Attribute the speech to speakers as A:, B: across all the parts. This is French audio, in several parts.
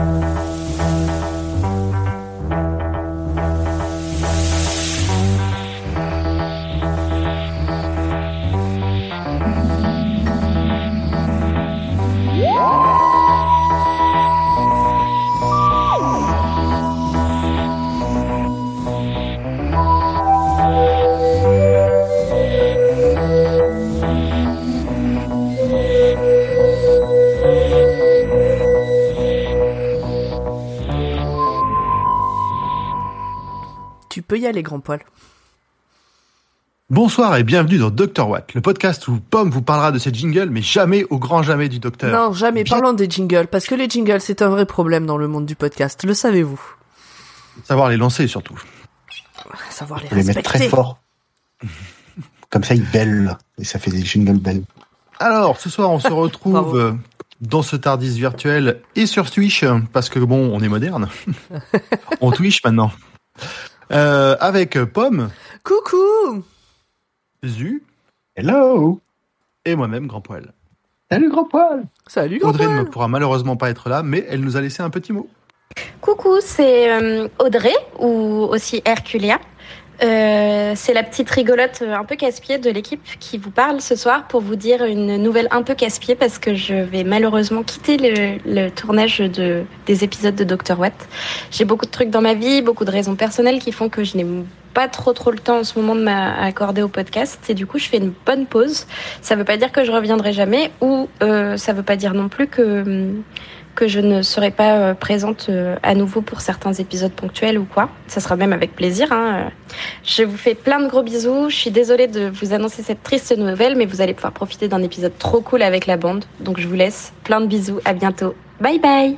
A: Tu peux y aller, grand poil.
B: Bonsoir et bienvenue dans Dr Watt, le podcast où Pomme vous parlera de ses jingles, mais jamais au grand jamais du docteur.
A: Non, jamais.
B: Bien-
A: Parlons des jingles, parce que les jingles, c'est un vrai problème dans le monde du podcast. Le savez-vous?
B: Savoir les lancer surtout.
A: Savoir les
C: Faut les mettre
A: respecter.
C: très fort. Comme ça, ils bellent. Et ça fait des jingles belles.
B: Alors, ce soir, on se retrouve euh, dans ce Tardis virtuel et sur Twitch, parce que bon, on est moderne. on Twitch maintenant. Euh, avec Pomme,
A: Coucou
B: Zu
C: Hello
B: et moi-même, Grand Poil.
C: Salut, grand poil
A: Salut, grand
B: Audrey
A: poil
B: ne pourra malheureusement pas être là, mais elle nous a laissé un petit mot.
D: Coucou, c'est euh, Audrey ou aussi Herculia. Euh, c'est la petite rigolote euh, un peu casse-pied de l'équipe qui vous parle ce soir pour vous dire une nouvelle un peu casse-pied parce que je vais malheureusement quitter le, le tournage de, des épisodes de Dr. Watt. J'ai beaucoup de trucs dans ma vie, beaucoup de raisons personnelles qui font que je n'ai pas trop trop le temps en ce moment de m'accorder au podcast et du coup je fais une bonne pause. Ça veut pas dire que je reviendrai jamais ou euh, ça veut pas dire non plus que hum, que je ne serai pas euh, présente euh, à nouveau pour certains épisodes ponctuels ou quoi. Ça sera même avec plaisir. hein. Euh, Je vous fais plein de gros bisous. Je suis désolée de vous annoncer cette triste nouvelle, mais vous allez pouvoir profiter d'un épisode trop cool avec la bande. Donc je vous laisse. Plein de bisous. À bientôt. Bye bye.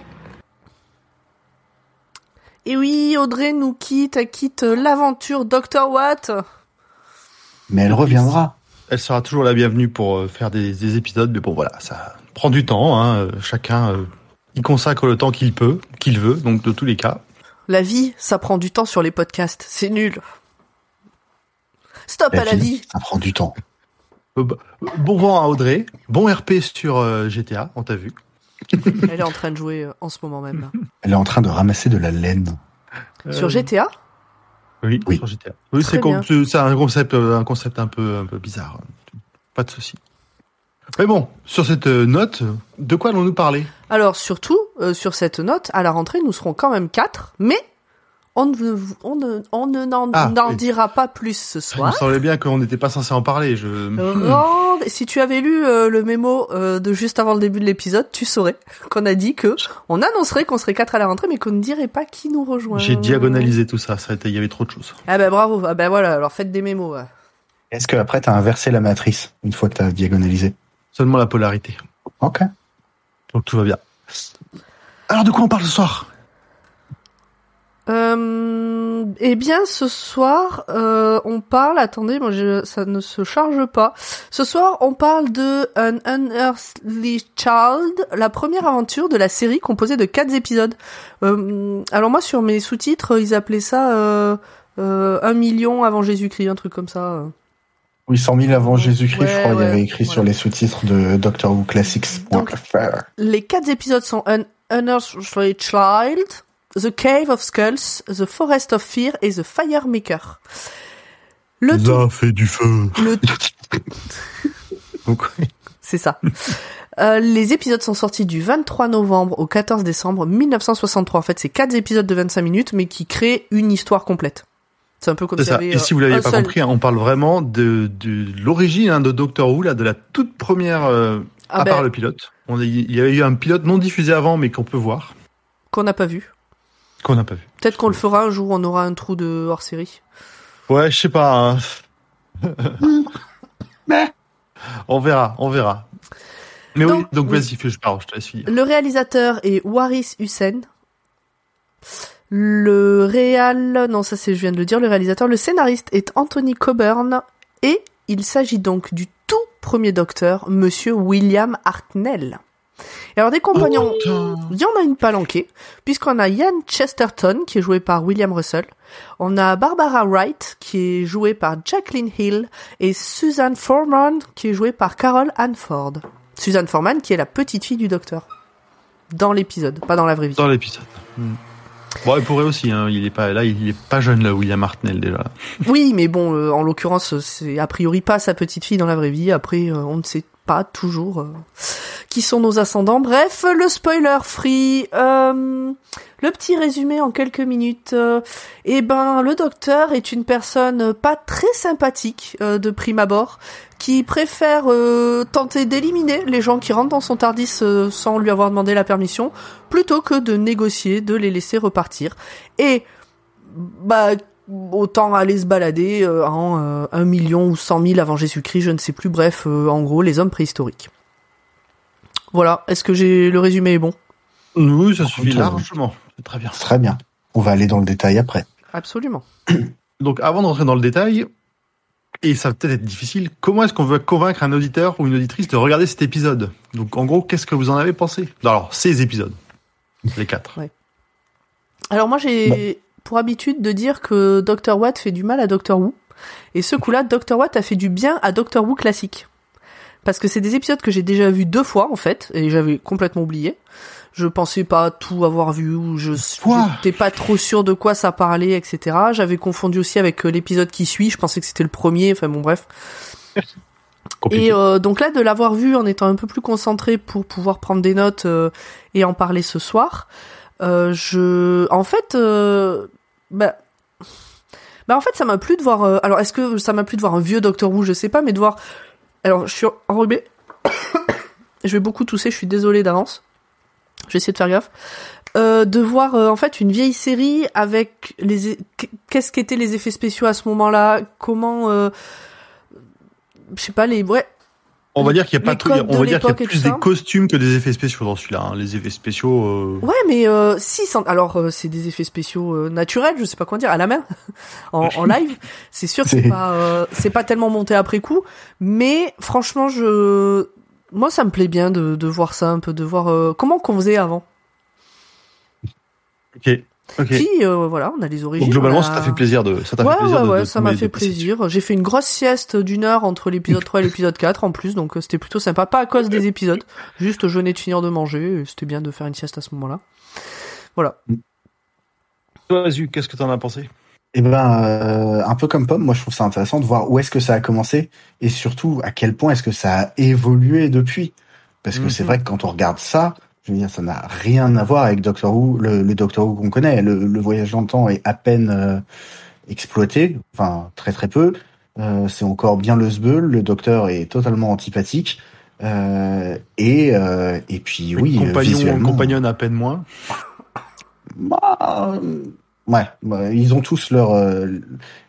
A: Et oui, Audrey nous quitte, elle quitte l'aventure Dr. Watt.
C: Mais elle reviendra.
B: Elle sera toujours la bienvenue pour euh, faire des, des épisodes, mais bon voilà, ça prend du temps. Hein, euh, chacun euh, y consacre le temps qu'il peut, qu'il veut, donc de tous les cas.
A: La vie, ça prend du temps sur les podcasts. C'est nul. Stop à la vie.
C: Ça prend du temps.
B: Euh, bah, bon vent à Audrey, bon RP sur euh, GTA, on t'a vu.
A: Elle est en train de jouer euh, en ce moment même.
C: Elle est en train de ramasser de la laine.
A: Sur
B: Euh,
A: GTA
B: Oui,
C: Oui.
B: sur GTA. Oui,
A: Très
B: c'est un concept, euh, un concept un peu, un peu bizarre. Pas de souci. Mais bon, sur cette euh, note, de quoi allons-nous parler?
A: Alors surtout, euh, sur cette note, à la rentrée, nous serons quand même quatre, mais on ne, on ne, on ne n'en
B: Ah,
A: n'en dira pas plus ce
B: Il me
A: soir.
B: semblait bien qu'on n'était pas censé en parler. Je...
A: Rend- Si tu avais lu euh, le mémo euh, de juste avant le début de l'épisode, tu saurais qu'on a dit que on annoncerait qu'on serait quatre à la rentrée, mais qu'on ne dirait pas qui nous rejoint.
B: J'ai diagonalisé tout ça. Ça a été- il y avait trop de choses.
A: Ah ben bravo. Ah ben voilà. Alors faites des mémos. ouais.
C: Est-ce que après t'as inversé la matrice une fois que t'as diagonalisé?
B: Seulement la polarité.
C: Ok.
B: Donc tout va bien. Alors de quoi on parle ce soir?
A: Euh, eh bien, ce soir, euh, on parle. Attendez, moi, je, ça ne se charge pas. Ce soir, on parle de An Unearthly Child, la première aventure de la série composée de quatre épisodes. Euh, alors moi, sur mes sous-titres, ils appelaient ça euh, euh, un million avant Jésus-Christ, un truc comme ça.
C: Oui, 100 000 avant Jésus-Christ,
A: Ouais,
C: je crois, il y avait écrit
A: voilà.
C: sur les sous-titres de Doctor Who Classics.fr.
A: Les quatre épisodes sont An Unearthly Child, The Cave of Skulls, The Forest of Fear et The Firemaker. Le tout,
B: Ça fait du feu.
A: le C'est ça. Euh, les épisodes sont sortis du 23 novembre au 14 décembre 1963. En fait, c'est quatre épisodes de 25 minutes, mais qui créent une histoire complète. C'est un peu comme
B: ça.
A: avait,
B: Et si vous
A: euh,
B: l'avez
A: un
B: pas
A: seul-
B: compris, hein, on parle vraiment de, de l'origine hein, de Doctor Who, là, de la toute première, euh,
A: Ah
B: à
A: ben,
B: part le pilote. On a- il y a eu un pilote non diffusé avant, mais qu'on peut voir,
A: qu'on n'a pas vu.
B: qu'on n'a pas vu.
A: Peut-être qu'on le fera un jour, on aura un trou de hors série.
B: Ouais, je sais pas. hein.
C: Mais
B: On verra, on verra. Mais oui,
A: Donc- oui.
B: vas-y, je pars, je te laisse finir.
A: Le réalisateur est Waris Hussein. Le réal, non, ça c'est, je viens de le dire, le réalisateur, le scénariste est Anthony Coburn et il s'agit donc du tout premier docteur, monsieur William Hartnell. Et alors des compagnons,
B: Putain.
A: il y en a une palanquée, puisqu'on a Ian Chesterton, qui est joué par William Russell, on a Barbara Wright, qui est jouée par Jacqueline Hill, et Susan Foreman, qui est jouée par Carol Ann Ford. Susan Foreman, qui est la petite fille du docteur. dans l'épisode, pas dans la vraie vie.
B: Dans l'épisode. Hmm. Bon, il pourrait aussi. Hein. Il est pas là. Il est pas jeune là, William Hartnell déjà.
A: Oui, mais bon, euh, en l'occurrence, c'est a priori pas sa petite fille dans la vraie vie. Après, euh, on ne sait pas toujours euh, qui sont nos ascendants. Bref, le spoiler free. Euh, le petit résumé en quelques minutes. eh ben, le docteur est une personne pas très sympathique de prime abord, qui préfère tenter d'éliminer les gens qui rentrent dans son Tardis sans lui avoir demandé la permission, plutôt que de négocier, de les laisser repartir. Et bah autant aller se balader euh, en euh, un million ou cent mille avant Jésus-Christ, je ne sais plus. Bref, euh, en gros, les hommes préhistoriques. Voilà. Est-ce que j'ai le résumé est bon?
B: Oui, ça suffit largement. C'est très bien.
C: Très bien. On va aller dans le détail après.
A: Absolument.
B: Donc, avant d'entrer dans le détail, et ça va peut-être être difficile, comment est-ce qu'on veut convaincre un auditeur ou une auditrice de regarder cet épisode? Donc, en gros, qu'est-ce que vous en avez pensé? Alors, ces épisodes, les quatre.
A: Ouais. Alors moi, j'ai pour habitude de dire que Dr. Watt fait du mal à Dr. Who. Et ce coup-là, Dr. Watt a fait du bien à Dr. Who classique. Parce que c'est des épisodes que j'ai déjà vus deux fois, en fait, et j'avais complètement oublié. Je pensais pas tout avoir vu, ou je n'étais pas trop sûr de quoi ça parlait, etc. J'avais confondu aussi avec euh, l'épisode qui suit, je pensais que c'était le premier, enfin bon bref. Et euh, donc là, de l'avoir vu en étant un peu plus concentré pour pouvoir prendre des notes euh, et en parler ce soir, euh, je, en fait, euh, bah, bah en fait, ça m'a plu de voir. Euh, alors, est-ce que ça m'a plu de voir un vieux Docteur Who? Je sais pas, mais de voir. Alors, je suis enrhumé. je vais beaucoup tousser. Je suis désolé d'avance. Je vais essayer de faire gaffe. Euh, de voir en fait une vieille série avec les qu'est-ce qu'étaient les effets spéciaux à ce moment-là, comment euh, je sais pas les ouais
B: on va dire qu'il y a pas tout, on va dire qu'il y a plus des costumes que des effets spéciaux dans celui-là. Hein. Les effets spéciaux. Euh...
A: Ouais, mais euh, si, alors euh, c'est des effets spéciaux euh, naturels, je sais pas quoi dire, à la main, en, en, live. C'est sûr, c'est pas, euh, c'est pas tellement monté après coup, mais franchement, je, moi, ça me plaît bien de, de voir ça un peu, de voir comment qu'on faisait avant.
B: Ok.
A: Okay. euh, voilà, on a les origines.
B: Donc, globalement, ça t'a fait plaisir de, ça t'a
A: ouais,
B: fait plaisir
A: ouais, ouais,
B: de
A: ça m'a fait plaisir. J'ai fait une grosse sieste d'une heure entre l'épisode 3 et l'épisode 4 en plus, donc euh, c'était plutôt sympa. Pas à cause des épisodes, juste je venais de finir de manger, c'était bien de faire une sieste à ce moment-là. Voilà.
B: Toi, Azu, qu'est-ce que t'en as pensé?
C: Eh ben, euh, un peu comme Pomme, moi je trouve ça intéressant de voir où est-ce que ça a commencé et surtout à quel point est-ce que ça a évolué depuis? Parce que
A: Mhm.
C: c'est vrai que quand on regarde ça, je veux dire, ça n'a rien à voir avec Doctor Who, le, le Doctor Who qu'on connaît. Le, le voyage dans le temps est à peine euh, exploité, enfin très très peu. Euh, c'est encore bien le sbeul, le Docteur est totalement antipathique. Euh, et et puis oui,
B: compagnon, compagnonne à peine moins.
C: Bah, ouais, bah, ils ont tous leur,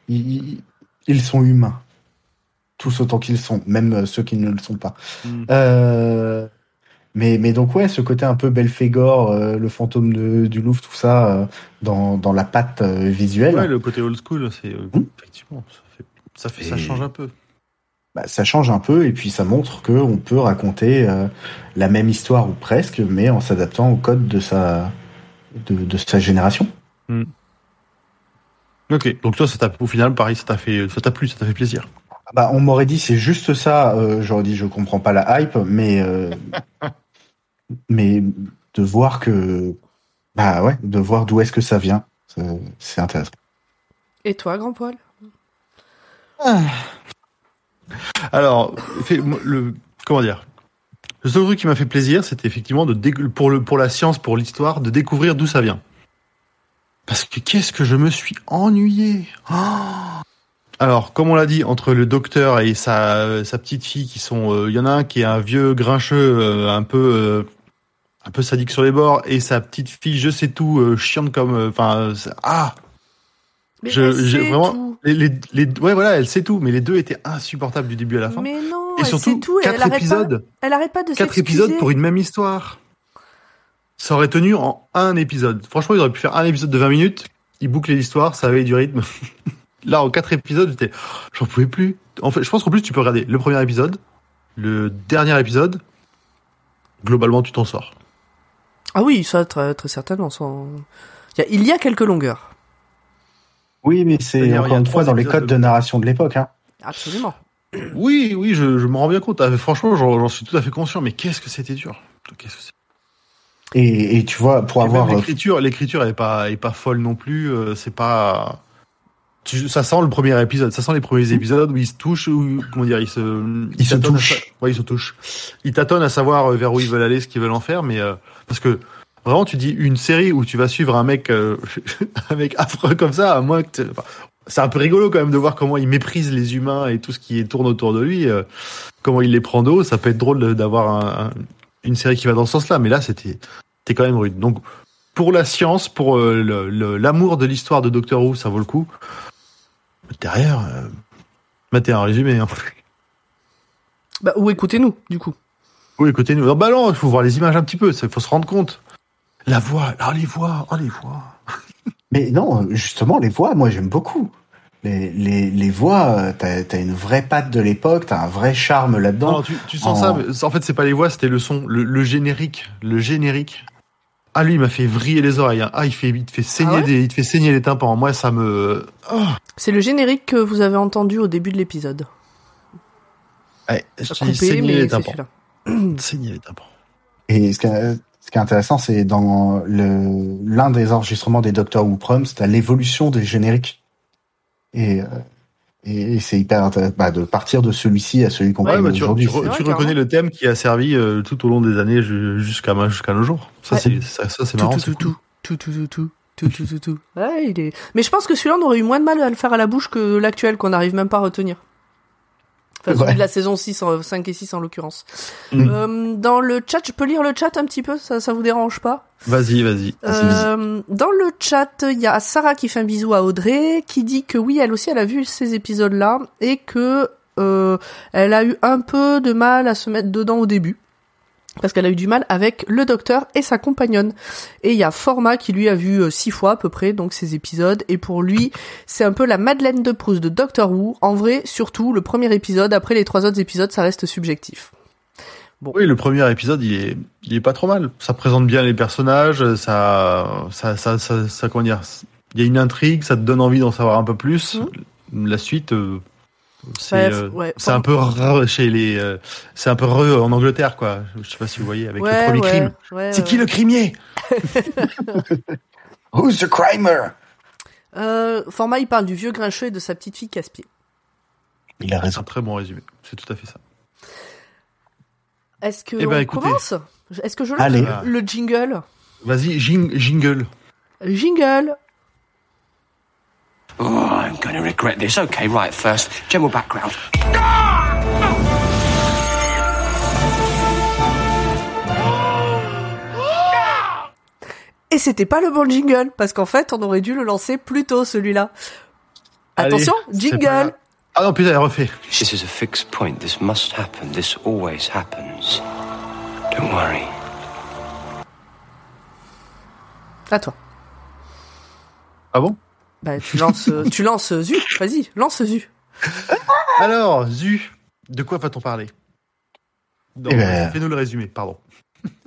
C: ils, ils sont humains, tous autant qu'ils sont, même ceux qui ne le sont pas.
B: Mm.
C: Euh, mais mais donc ouais, ce côté un peu Belphégor, euh, le fantôme de, du Louvre, tout ça euh, dans dans la patte euh, visuelle,
B: Ouais, le côté old school, c'est
C: Hmm.
B: effectivement, ça fait, ça fait, ça
C: Et-
B: change un peu.
C: bah, ça change un peu et puis ça montre que on peut raconter la même histoire ou presque, mais en s'adaptant au code de sa de, de sa génération.
B: Ok. Donc toi, ça t'a, au final, pareil, ça t'a fait, ça t'a plu, ça t'a fait plaisir.
C: Bah, on m'aurait dit c'est juste ça. Euh, J'aurais dit je comprends pas la hype, mais euh, mais de voir que bah ouais, de voir d'où est-ce que ça vient, c'est- intéressant.
A: Et toi, grand poil?
B: Alors, fait, moi, le, comment dire? Le seul truc qui m'a fait plaisir, c'était effectivement de pour le pour la science, pour l'histoire, de découvrir d'où ça vient. Parce que qu'est-ce que je me suis ennuyé. Oh Alors, comme on l'a dit, entre le docteur et sa sa petite fille, qui sont, euh, il y en a un qui est un vieux grincheux, euh, un peu euh, un peu sadique sur les bords, et sa petite fille, je sais tout, euh, chiante comme, euh, enfin, euh, ah.
A: Mais
B: Je-
A: elle sait
B: vraiment-
A: tout.
B: Les, les, les, ouais, voilà, elle sait tout, mais les deux étaient insupportables du début à la fin.
A: Mais non,
B: et
A: elle
B: surtout,
A: sait tout.
B: quatre
A: elle arrête
B: épisodes.
A: Pas, elle arrête pas de
B: quatre épisodes pour une même histoire. Ça aurait tenu en un épisode. Franchement, ils auraient pu faire un épisode de 20 minutes, ils bouclaient l'histoire, ça avait du rythme. Là, en quatre épisodes, j'étais, j'en pouvais plus. En fait, je pense qu'en plus, tu peux regarder le premier épisode, le dernier épisode. Globalement, tu t'en sors.
A: Ah oui, ça très, très certainement. sans- Il y, a, il y a quelques longueurs.
C: Oui, mais c'est encore
B: a
C: une fois dans les codes
B: de-
C: de narration de l'époque. Hein.
A: Absolument.
B: Oui, oui, je, je m'en rends bien compte. Ah, Franchement, j'en j'en suis tout à fait conscient. Mais qu'est-ce que c'était dur. Qu'est-ce que c'est
C: Et, et tu vois, pour
B: Et
C: avoir euh,
B: l'écriture, l'écriture est pas est pas folle non plus. euh, c'est pas. Tu, ça sent le premier épisode, ça sent les premiers épisodes où ils se touchent, ou comment dire, ils se,
C: Ils se
B: à
C: touchent.
B: sa- Ouais, ils se touchent. Ils tâtonnent à savoir euh, vers où ils veulent aller, ce qu'ils veulent en faire, mais euh, parce que vraiment, tu dis une série où tu vas suivre un mec, euh, un mec affreux comme ça, à moins que c'est un peu rigolo quand même de voir comment il méprise les humains et tout ce qui tourne autour de lui, euh, comment il les prend de haut. Ça peut être drôle d'avoir un- un- une série qui va dans ce sens-là, mais là, c'était, quand même rude. Donc, pour la science, pour euh, l'amour de l'histoire de Doctor Who, ça vaut le coup. Derrière, mettez un résumé. Hein.
A: Bah, ou écoutez-nous, du coup.
B: Oui, écoutez-nous. Non, bah non, il faut voir les images un petit peu, il faut se rendre compte. La voix, oh les voix, oh les voix.
C: Mais non, justement, les voix, moi j'aime beaucoup. Les, les, les voix, euh, t'as as une vraie patte de l'époque, t'as un vrai charme là-dedans.
B: non, tu, tu sens
C: en-
B: ça, mais en fait, c'est pas les voix, c'était le son, le, le générique, le générique. Ah, lui, il m'a fait vriller les oreilles. hein. Ah, il fait, il te fait saigner
A: Ah ouais
B: des, il te fait saigner les tympans. Moi, ça me, oh,
A: C'est le générique que vous avez entendu au début de l'épisode.
B: ouais,
A: Ça
B: j'ai
A: coupé, mais
B: les tympans. Saigner les tympans.
C: Et ce qui est, ce qui est intéressant, c'est dans l'un des enregistrements des Doctor Who Proms, t'as l'évolution des génériques. Et, euh, et, et c'est hyper intéressant bah, de partir de celui-ci à celui qu'on
B: Ouais,
C: connaît
B: bah,
C: aujourd'hui.
B: tu, re-
A: C'est carrément.
B: reconnais le thème qui a servi euh, tout au long des années ju- jusqu'à jusqu'à nos jours. Ça,
A: Ouais.
B: c'est ça, ça, c'est marrant.
A: tout,
B: c'est
A: tout, tout, tout, tout, tout, tout, tout, tout, tout. Ouais, il est... Mais je pense que celui-là, on aurait eu moins de mal à le faire à la bouche que l'actuel, qu'on n'arrive même pas à retenir. Enfin, celui
C: Ouais.
A: de la saison 6, en- 5 et 6 en l'occurrence.
B: Mm.
A: Euh, dans le chat, je peux lire le chat un petit peu, ça, ça vous dérange pas?
B: Vas-y, vas-y.
A: Euh, dans le chat, il y a Sarah qui fait un bisou à Audrey, qui dit que oui, elle aussi, elle a vu ces épisodes-là et que euh, elle a eu un peu de mal à se mettre dedans au début. Parce qu'elle a eu du mal avec le docteur et sa compagnonne. Et il y a Format qui lui a vu euh, six fois à peu près, donc ces épisodes. Et pour lui, c'est un peu la Madeleine de Proust de Doctor Who. En vrai, surtout, le premier épisode, après les trois autres épisodes, ça reste subjectif.
B: Oui, le premier épisode, il est, il est pas trop mal. Ça présente bien les personnages, ça, ça, ça, ça, comment dire, il y a une intrigue, ça te donne envie d'en savoir un peu plus. La suite, euh, c'est, euh,
A: ouais.
B: c'est un peu re- chez les, euh, c'est un peu re en Angleterre, quoi. Je sais pas si vous voyez avec le
A: Ouais,
B: premier
A: ouais,
B: crime.
A: ouais,
B: C'est qui le crimier?
C: Who's the crimer?
A: Euh, Format, il parle du vieux grincheux et de sa petite fille casse-pied.
C: Il a
B: C'est
C: raison.
B: un très bon résumé. C'est tout à fait ça.
A: Est-ce que
B: Eh ben,
A: on
B: écoutez.
A: commence? Est-ce que je lance le, le jingle?
B: Vas-y, jing- jingle.
A: Jingle
E: Oh, I'm going to regret this. Okay, right, first, general background.
A: Et c'était pas le bon jingle, parce qu'en fait, on aurait dû le lancer plus tôt, celui-là. Attention, jingle.
B: Ah non, putain, elle refait.
E: This is a fixed point. This must happen. This always happens. Don't worry.
A: À toi.
B: Ah bon?
A: Bah, tu lances, euh, tu lances Zu, vas-y, lance Zu.
B: Alors, Zu, de quoi va-t-on parler? Non,
C: Eh ben-
B: Fais-nous le résumé, pardon.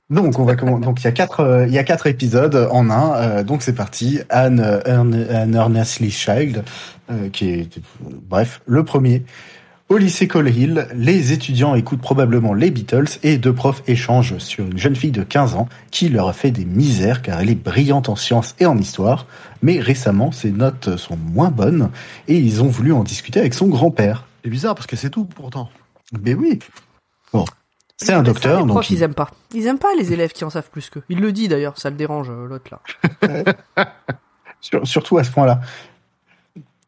C: Donc on va comment Donc il y a quatre, euh, il y a quatre épisodes en un. euh, donc c'est parti. Anne, euh, Anne Earnestly Child, euh, qui est, bref, le premier. Au lycée Cole Hill, les étudiants écoutent probablement les Beatles et deux profs échangent sur une jeune fille de 15 ans qui leur a fait des misères car elle est brillante en sciences et en histoire. Mais récemment, ses notes sont moins bonnes et ils ont voulu en discuter avec son grand-père.
B: C'est bizarre parce que c'est tout pourtant.
C: Mais oui. Bon. C'est un
A: ça,
C: docteur,
A: les
C: donc
A: profs,
C: il-
A: ils aiment pas. Ils aiment pas les élèves qui en savent plus qu'eux. Il le dit d'ailleurs, ça le dérange, euh, l'autre là.
C: Sur- surtout à ce point-là.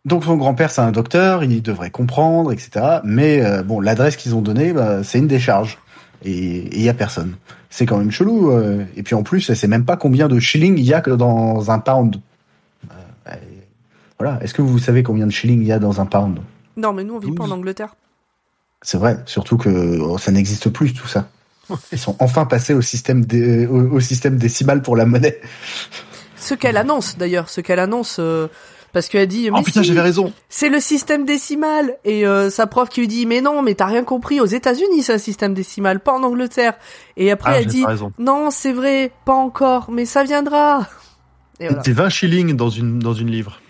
C: Donc son grand-père c'est un docteur, il devrait comprendre, etc. Mais euh, bon, l'adresse qu'ils ont donnée, bah, c'est une décharge et il y a personne. C'est quand même chelou. euh, et puis en plus, elle sait même pas combien de shillings il y a que dans un pound. Euh, voilà. Est-ce que vous savez combien de shillings il y a dans un pound?
A: Non, mais nous, on vit pas en. Angleterre.
C: C'est vrai. Surtout que oh, ça n'existe plus tout ça. Ils sont enfin passés au système dé- au, au système décimal pour la monnaie.
A: Ce qu'elle annonce, d'ailleurs, ce qu'elle annonce, euh, parce qu'elle dit,
B: Oh
A: mais
B: putain,
A: si,
B: j'avais raison.
A: c'est le système décimal. Et euh, sa prof qui lui dit, mais non, mais t'as rien compris, aux États-Unis, c'est un système décimal, pas en Angleterre. Et après,
B: Ah,
A: elle dit, non, c'est vrai, pas encore, mais ça viendra. Et voilà.
B: C'est 20 shillings dans une, dans une livre.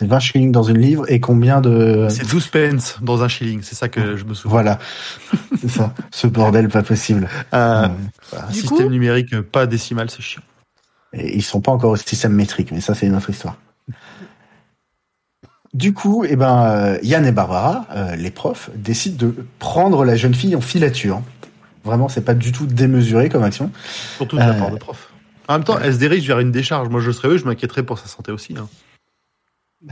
C: 20 shillings dans une livre et combien de...
B: C'est 12 pence dans un shilling, c'est ça que je me souviens.
C: Voilà. c'est ça. Ce bordel pas possible.
B: Un
A: Du
B: système
A: coup-
B: numérique euh, pas décimal, c'est chiant.
C: Et ils sont pas encore au système métrique, mais ça c'est une autre histoire. Du coup, eh ben, euh, Yann et Barbara, euh, les profs, décident de prendre la jeune fille en filature. Vraiment, c'est pas du tout démesuré comme action.
B: Surtout de la
C: Euh,
B: part de prof. En même temps, elle se dirige vers une décharge. Moi, je serais eux, je m'inquiéterais pour sa santé aussi. hein.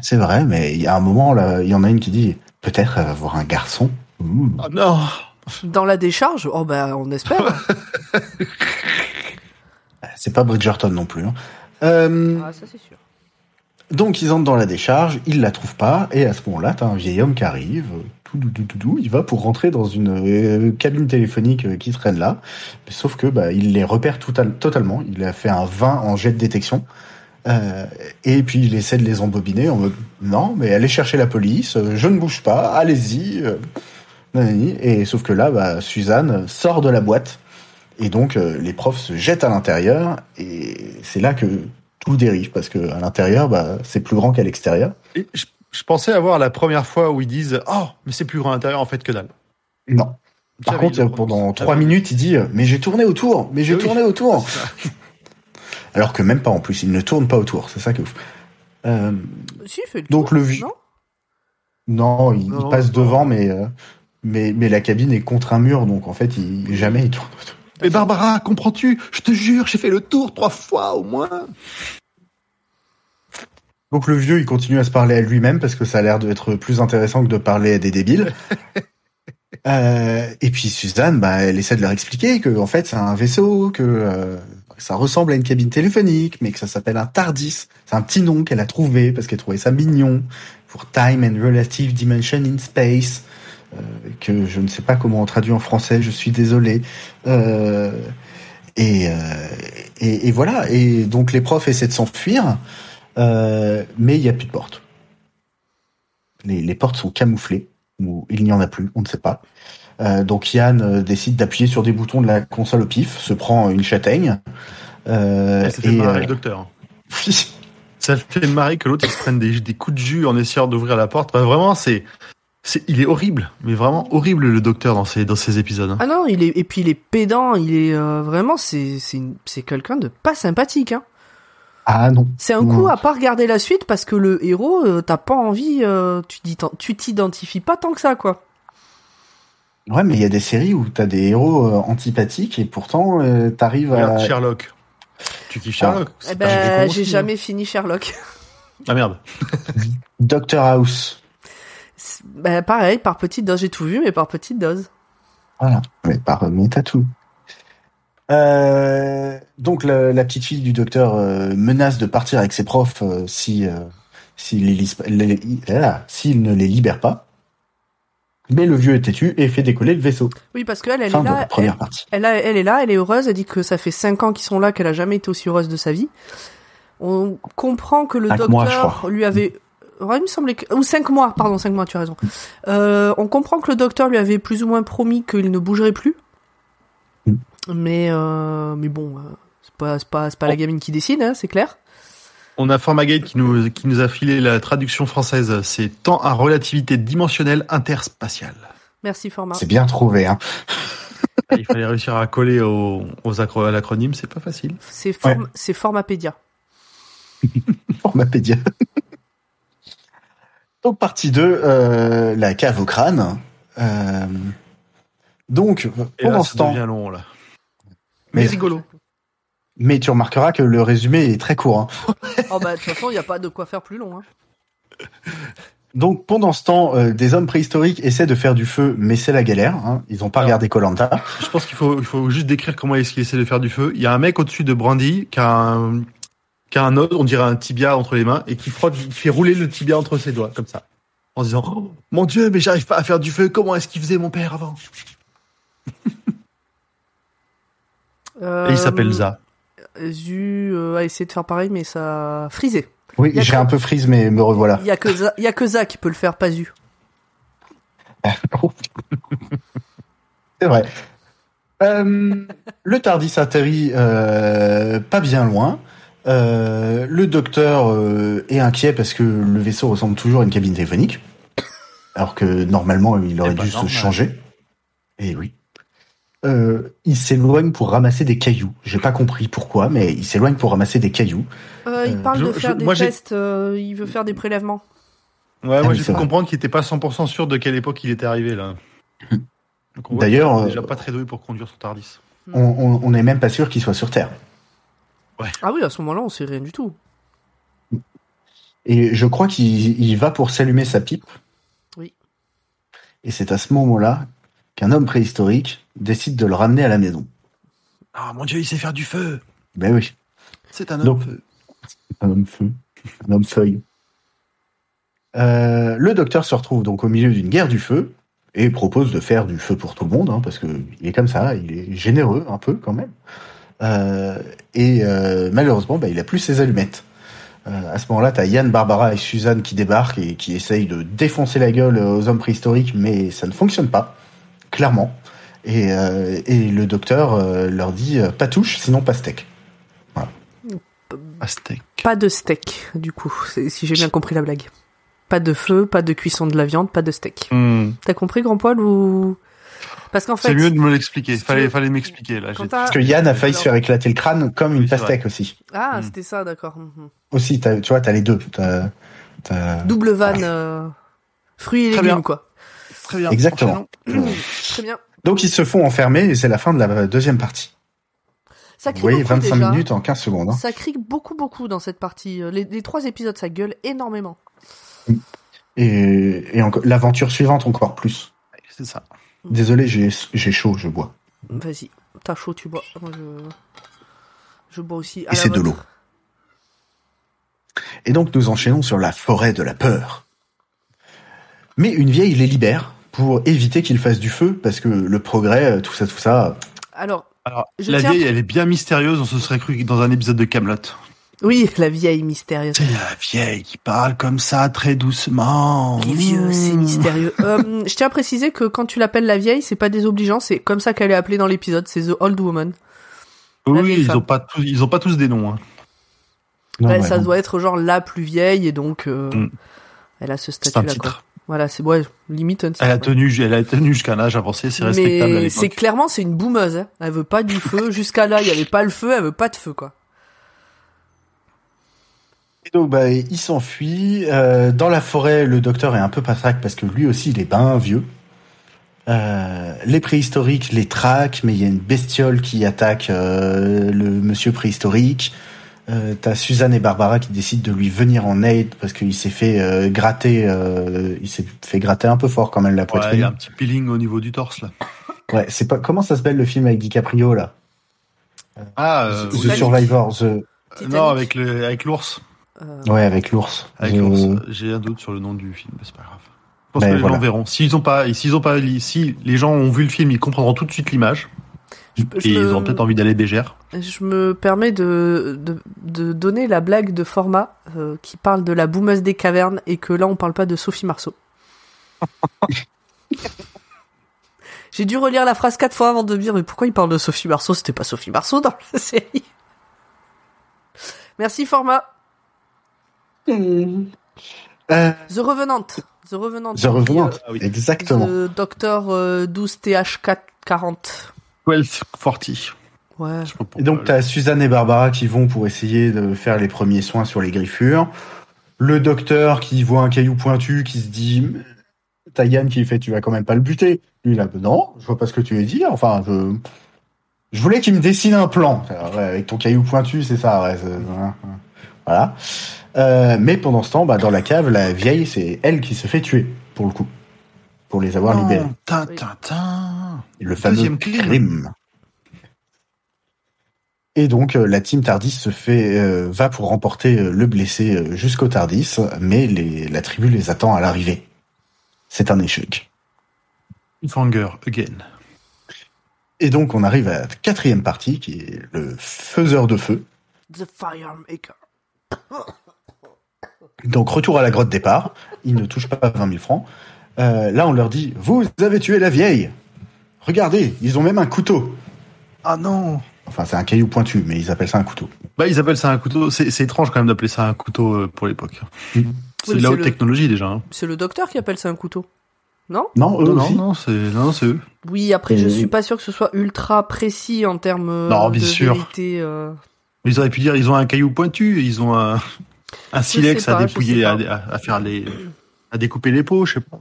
C: C'est vrai, mais il y a un moment là, il y en a une qui dit peut-être elle va voir un garçon. Ouh.
B: Oh non
A: Dans la décharge, oh bah on espère.
C: C'est pas Bridgerton non plus. hein. Euh,
A: ah, ça c'est sûr.
C: Donc ils entrent dans la décharge, ils la trouvent pas, et à ce moment-là, t'as un vieil homme qui arrive, tout doux, doux, doux, il va pour rentrer dans une euh, cabine téléphonique euh, qui traîne là, sauf que bah, il les repère tout totalement, il a fait un 20 en jet de détection, euh, et puis il essaie de les embobiner en mode non, mais allez chercher la police, euh, je ne bouge pas, allez-y, euh, et sauf que là, bah, Suzanne sort de la boîte, et donc euh, les profs se jettent à l'intérieur, et c'est là que tout dérive parce que à l'intérieur, bah, c'est plus grand qu'à l'extérieur.
B: Et je, je pensais avoir la première fois où ils disent Oh, mais c'est plus grand à l'intérieur, en fait, que dalle.
C: Non. Par contre, pendant trois minutes, il dit mais j'ai tourné autour, mais j'ai
B: oui.
C: tourné autour. Alors que même pas en plus, il ne tourne pas autour. C'est ça qui est ouf. Euh,
A: Si, il fait le
C: Donc
A: tour,
C: le vieux-
A: non?
C: Non, il,
B: Non,
C: il passe
B: non.
C: devant, mais, euh, mais mais la cabine est contre un mur, donc en fait, il jamais il tourne autour.
B: Mais Barbara, comprends-tu? Je te jure, j'ai fait le tour trois fois au moins.
C: Donc le vieux, il continue à se parler à lui-même parce que ça a l'air d'être plus intéressant que de parler à des débiles. Euh, et puis Suzanne, bah, elle essaie de leur expliquer que en fait c'est un vaisseau, que euh, ça ressemble à une cabine téléphonique, mais que ça s'appelle un TARDIS. C'est un petit nom qu'elle a trouvé parce qu'elle trouvait ça mignon pour Time and Relative Dimension in Space. Euh, que je ne sais pas comment on traduit en français, je suis désolé. Euh, et, euh, et, et voilà. Et donc les profs essaient de s'enfuir. Euh, mais il n'y a plus de porte. Les, les portes sont camouflées, ou il n'y en a plus, on ne sait pas. Euh, donc Yann décide d'appuyer sur des boutons de la console au pif, se prend une châtaigne. Euh,
B: s'est fait
C: et,
B: marrer le docteur. Ça fait marrer que l'autre se prenne des, des coups de jus en essayant d'ouvrir la porte. Enfin, vraiment, c'est, c'est, il est horrible, mais vraiment horrible le docteur dans ces, dans ces épisodes. hein.
A: Ah non, il est et puis il est pédant, il est euh, vraiment c'est c'est une- c'est quelqu'un de pas sympathique hein.
C: Ah non.
A: C'est un coup à pas regarder la suite parce que le héros euh, t'as pas envie euh, tu dis tu t'identifies pas tant que ça quoi.
C: Ouais, mais il y a des séries où t'as des héros euh, antipathiques et pourtant euh, t'arrives à.
B: Sherlock. Tu kiffes Sherlock
A: Eh
B: pas un
A: ben j'ai
B: aussi,
A: jamais fini Sherlock.
B: Ah merde.
C: Doctor House.
A: Ben pareil par petite dose j'ai tout vu mais par petite dose.
C: Voilà, mais par mais t'as tout. Euh, donc la, la petite fille du docteur euh, menace de partir avec ses profs euh, si s'il les ne les libère pas. Mais le vieux est têtu et fait décoller le vaisseau.
A: Oui parce qu'elle elle est là
C: première
A: elle,
C: partie.
A: elle, a- elle est là elle est heureuse elle dit que ça fait cinq ans qu'ils sont là qu'elle a jamais été aussi heureuse de sa vie. On comprend que le
C: Cinq
A: docteur
C: mois,
A: lui avait Ouais, il me semblait que... Ou cinq mois, pardon, cinq mois, tu as raison. Euh, on comprend que le docteur lui avait plus ou moins promis qu'il ne bougerait plus.
C: Mm.
A: Mais, euh, mais bon, euh, c'est pas, c'est pas, c'est pas la gamine qui décide, hein, c'est clair.
B: On a Formagate qui nous, qui nous a filé la traduction française. C'est temps à relativité dimensionnelle interspatiale.
A: Merci, Format.
C: C'est bien trouvé, hein.
B: Il fallait réussir à coller aux, aux acro- à l'acronyme, c'est pas facile.
A: C'est form... c'est Formapédia.
C: Formapédia. Donc partie 2, euh, la cave au crâne. Euh, donc pendant ce temps,
B: long, là. Mais,
C: Mais-
B: rigolo.
C: mais tu remarqueras que le résumé est très court. hein.
A: oh bah, de toute façon, il n'y a pas de quoi faire plus long. Hein.
C: Donc pendant ce temps, euh, des hommes préhistoriques essaient de faire du feu, mais c'est la galère. Hein. Ils ont pas
B: Alors.
C: regardé Colanta.
B: Je pense qu'il faut, il faut juste décrire comment est-ce qu'il essaie de faire du feu. Il y a un mec au-dessus de Brandy qui a un, qui a un os, on dirait un tibia entre les mains, et qui frotte, qui fait rouler le tibia entre ses doigts, comme ça. En se disant, Oh, mon dieu, mais j'arrive pas à faire du feu, comment est-ce qu'il faisait mon père avant?
A: Euh,
B: Et il s'appelle Za.
A: Zu euh, a essayé de faire pareil, mais ça a frisé.
C: Oui, j'ai
A: que-
C: un peu frise, mais me revoilà.
A: Il y a que Za, il y a que Za qui peut le faire, pas Zu.
C: C'est vrai. Euh, le Tardis atterrit euh, pas bien loin. Euh, le docteur euh, est inquiet parce que le vaisseau ressemble toujours à une cabine téléphonique, alors que normalement il aurait dû se
B: normal.
C: changer. Et oui. Euh, il s'éloigne pour ramasser des cailloux. J'ai pas compris pourquoi, mais il s'éloigne pour ramasser des cailloux.
A: Euh, il parle de
B: je-
A: faire des tests, euh, il veut faire des prélèvements.
B: Ouais,
C: Ah
B: moi j'ai pu comprendre qu'il était pas 100% sûr de quelle époque il était arrivé là. Voit
C: D'ailleurs,
B: déjà pas très doué pour conduire son Tardis.
C: On, on, on est même pas sûr qu'il soit sur Terre.
A: Ah oui, à ce moment-là, on sait rien du tout.
C: Et je crois qu'il il va pour s'allumer sa pipe.
A: Oui.
C: Et c'est à ce moment-là qu'un homme préhistorique décide de le ramener à la maison.
B: Ah mon dieu, il sait faire du feu.
C: Ben oui,
B: C'est un
C: homme Donc-
B: feu.
C: un homme feu, un homme feuille. Euh, le docteur se retrouve donc au milieu d'une guerre du feu et propose de faire du feu pour tout le monde, hein, parce que il est comme ça, il est généreux un peu quand même. Euh, et euh, malheureusement, bah, il a plus ses allumettes. Euh, à ce moment-là, t'as Yann, Barbara et Suzanne qui débarquent et qui essayent de défoncer la gueule aux hommes préhistoriques, mais ça ne fonctionne pas, clairement. Et, euh, et le docteur euh, leur dit euh, pas touche, sinon pas steak.
B: Aztèque.
A: Pas de steak, du coup, si j'ai bien compris la blague. Pas de feu, pas de cuisson de la viande, pas de steak.
B: Hmm.
A: T'as compris, grand poil, ou... Parce qu'en fait...
B: C'est mieux de me l'expliquer. Fallait, fallait m'expliquer là.
C: Parce que Yann a failli se faire éclater le crâne comme une
B: Oui,
C: pastèque aussi.
A: Ah,
B: Hmm.
A: c'était ça, d'accord. mhm.
C: Aussi, tu vois, t'as les deux.
A: Double vanne, euh, fruits et
B: Très
A: légumes,
B: bien.
A: quoi.
B: Très bien.
C: Exactement.
A: Très bien.
C: Donc ils se font enfermer et c'est la fin de la deuxième partie.
A: Ça
C: Vous
A: crie
C: voyez,
A: beaucoup
C: 25
A: déjà.
C: minutes en 15 secondes. hein.
A: Ça crie beaucoup, beaucoup dans cette partie. Les, les trois épisodes, ça gueule énormément.
C: Et, l'aventure suivante encore plus.
B: C'est ça.
C: Désolé, j'ai j'ai chaud, je bois.
A: Vas-y, t'as chaud, tu bois. Moi, je... je bois aussi. À
C: Et c'est de l'eau. Et donc nous enchaînons sur la forêt de la peur. Mais une vieille les libère pour éviter qu'ils fassent du feu parce que le progrès, tout ça, tout ça.
A: Alors,
B: Alors,
A: Je
B: la
A: tiens-
B: vieille, elle est bien mystérieuse. On se serait cru dans un épisode de Camelot.
A: Oui, la vieille mystérieuse.
B: C'est la vieille qui parle comme ça, très doucement.
A: Les vieux, c'est
B: Mmh.
A: mystérieux. Euh, je tiens à préciser que quand tu l'appelles la vieille, c'est pas désobligeant, c'est comme ça qu'elle est appelée dans l'épisode, c'est The Old Woman. La
B: Oui, ils
A: femme.
B: ont pas tous, ils ont pas tous des noms. hein.
C: Non,
A: Ouais,
C: ouais,
A: ça doit être genre la plus vieille et donc euh,
B: Mm.
A: elle a ce
B: C'est
A: statut-là. Voilà, c'est ouais, limite un titre.
B: Elle a
A: ouais.
B: tenu, elle a tenu jusqu'à un âge avancé. C'est respectable
A: Mais c'est clairement c'est une boumeuse. Hein. Elle veut pas du feu. Jusqu'à là, il y avait pas le feu. Elle veut pas de feu quoi.
C: Et donc, bah, il s'enfuit. Euh, dans la forêt, le docteur est un peu patraque parce que lui aussi, il est ben vieux. Euh, les préhistoriques les traquent, mais il y a une bestiole qui attaque euh, le monsieur préhistorique. Euh, T'as Suzanne et Barbara qui décident de lui venir en aide parce qu'il s'est fait euh, gratter. euh, il s'est fait gratter un peu fort quand même la
B: Ouais, il
C: poitrine.
B: y a un petit peeling au niveau du torse là.
C: Ouais, c'est pas comment ça s'appelle le film avec DiCaprio là?
B: Ah, euh,
C: The.
A: Titanic.
C: Survivor. The...
B: Non, avec le, avec l'ours.
A: Euh,
C: Ouais, avec l'ours.
B: Avec
C: The-
B: l'ours. J'ai un doute sur le nom du film, mais c'est pas grave. Je pense que les
C: voilà.
B: gens verront. S'ils ont pas, s'ils ont pas, si les gens ont vu le film, ils comprendront tout de suite l'image.
A: je,
B: Et
A: je
B: ils
A: me,
B: auront peut-être envie d'aller bégère.
A: je me permets de, de, de donner la blague de format euh, qui parle de la boumeuse des cavernes et que là on parle pas de Sophie Marceau. J'ai dû relire la phrase quatre fois avant de me dire mais pourquoi il parle de Sophie Marceau? C'était pas Sophie Marceau dans la série. Merci format.
C: Euh,
A: The Revenant. The Revenant.
C: The Revenant.
B: Ah oui.
C: Exactement.
A: The Docteur euh, 12TH440.
B: 1240.
A: Ouais.
C: Et donc, t'as Suzanne et Barbara qui vont pour essayer de faire les premiers soins sur les griffures. Le docteur qui voit un caillou pointu qui se dit T'as Yann qui fait Tu vas quand même pas le buter. Lui, là, non, je vois pas ce que tu veux dire. Enfin, je. Je voulais qu'il me dessine un plan. Alors, ouais, avec ton caillou pointu, c'est ça. ouais, voilà. Euh, mais pendant ce temps, bah, dans la cave, la vieille, c'est elle qui se fait tuer, pour le coup. Pour les avoir libérés.
B: Tin, tin, tin.
C: Le fameux
B: Deuxième crime.
C: crime. Et donc euh, la team Tardis se fait euh, va pour remporter le blessé jusqu'au Tardis, mais les, la tribu les attend à l'arrivée. C'est un échec.
B: Cliffhanger, again.
C: Et donc on arrive à la quatrième partie qui est le faiseur de feu.
A: The Firemaker.
C: Donc retour à la grotte départ. Ils ne touchent pas 20 000 francs. Euh, là on leur dit vous avez tué la vieille. Regardez, ils ont même un couteau.
B: Ah non
C: Enfin, c'est un caillou pointu, mais ils appellent ça un couteau.
B: Bah, ils appellent ça un couteau. C'est étrange quand même d'appeler ça un couteau euh, pour l'époque.
C: Mm.
B: C'est
A: Oui,
B: de la haute
A: le-
B: technologie déjà. hein.
A: C'est le docteur qui appelle ça un couteau. Non?
C: Non, eux
B: Non, non,
C: aussi.
B: non, c'est non, c'est eux.
A: Oui, après, je
C: Et-
A: suis pas sûr que ce soit ultra précis en termes euh,
B: Non, bien
A: de
B: sûr.
A: vérité. euh.
B: Ils auraient pu dire ils ont un caillou pointu, ils ont un, un silex à
A: pas,
B: dépouiller, à,
A: pas.
B: faire les, à découper les peaux, je sais pas.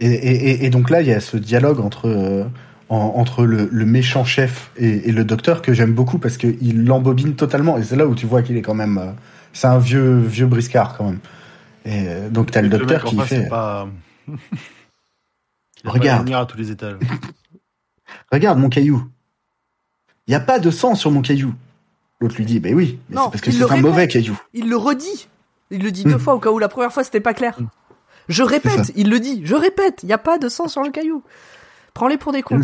C: Et, et, et- et donc là, il y a ce dialogue entre euh, en- entre le, le méchant chef et, et le docteur que j'aime beaucoup parce qu'il l'embobine totalement. Et c'est là où tu vois qu'il est quand même. euh, c'est un vieux vieux briscard quand même. Et euh, donc t'as le docteur qui fait.
B: Pas... Pas
C: Regarde.
B: lumière à tous les étages.
C: Regarde mon caillou. Il n'y a pas de sang sur mon caillou. L'autre lui dit, ben oui, mais
A: Non,
C: c'est parce que c'est un
A: répète.
C: mauvais caillou.
A: Il le redit. Il le dit deux
C: Mm.
A: fois au cas où la première fois c'était pas clair. Je répète, il le dit. Je répète, il y a pas de sang sur le caillou. Prends-les pour des cons.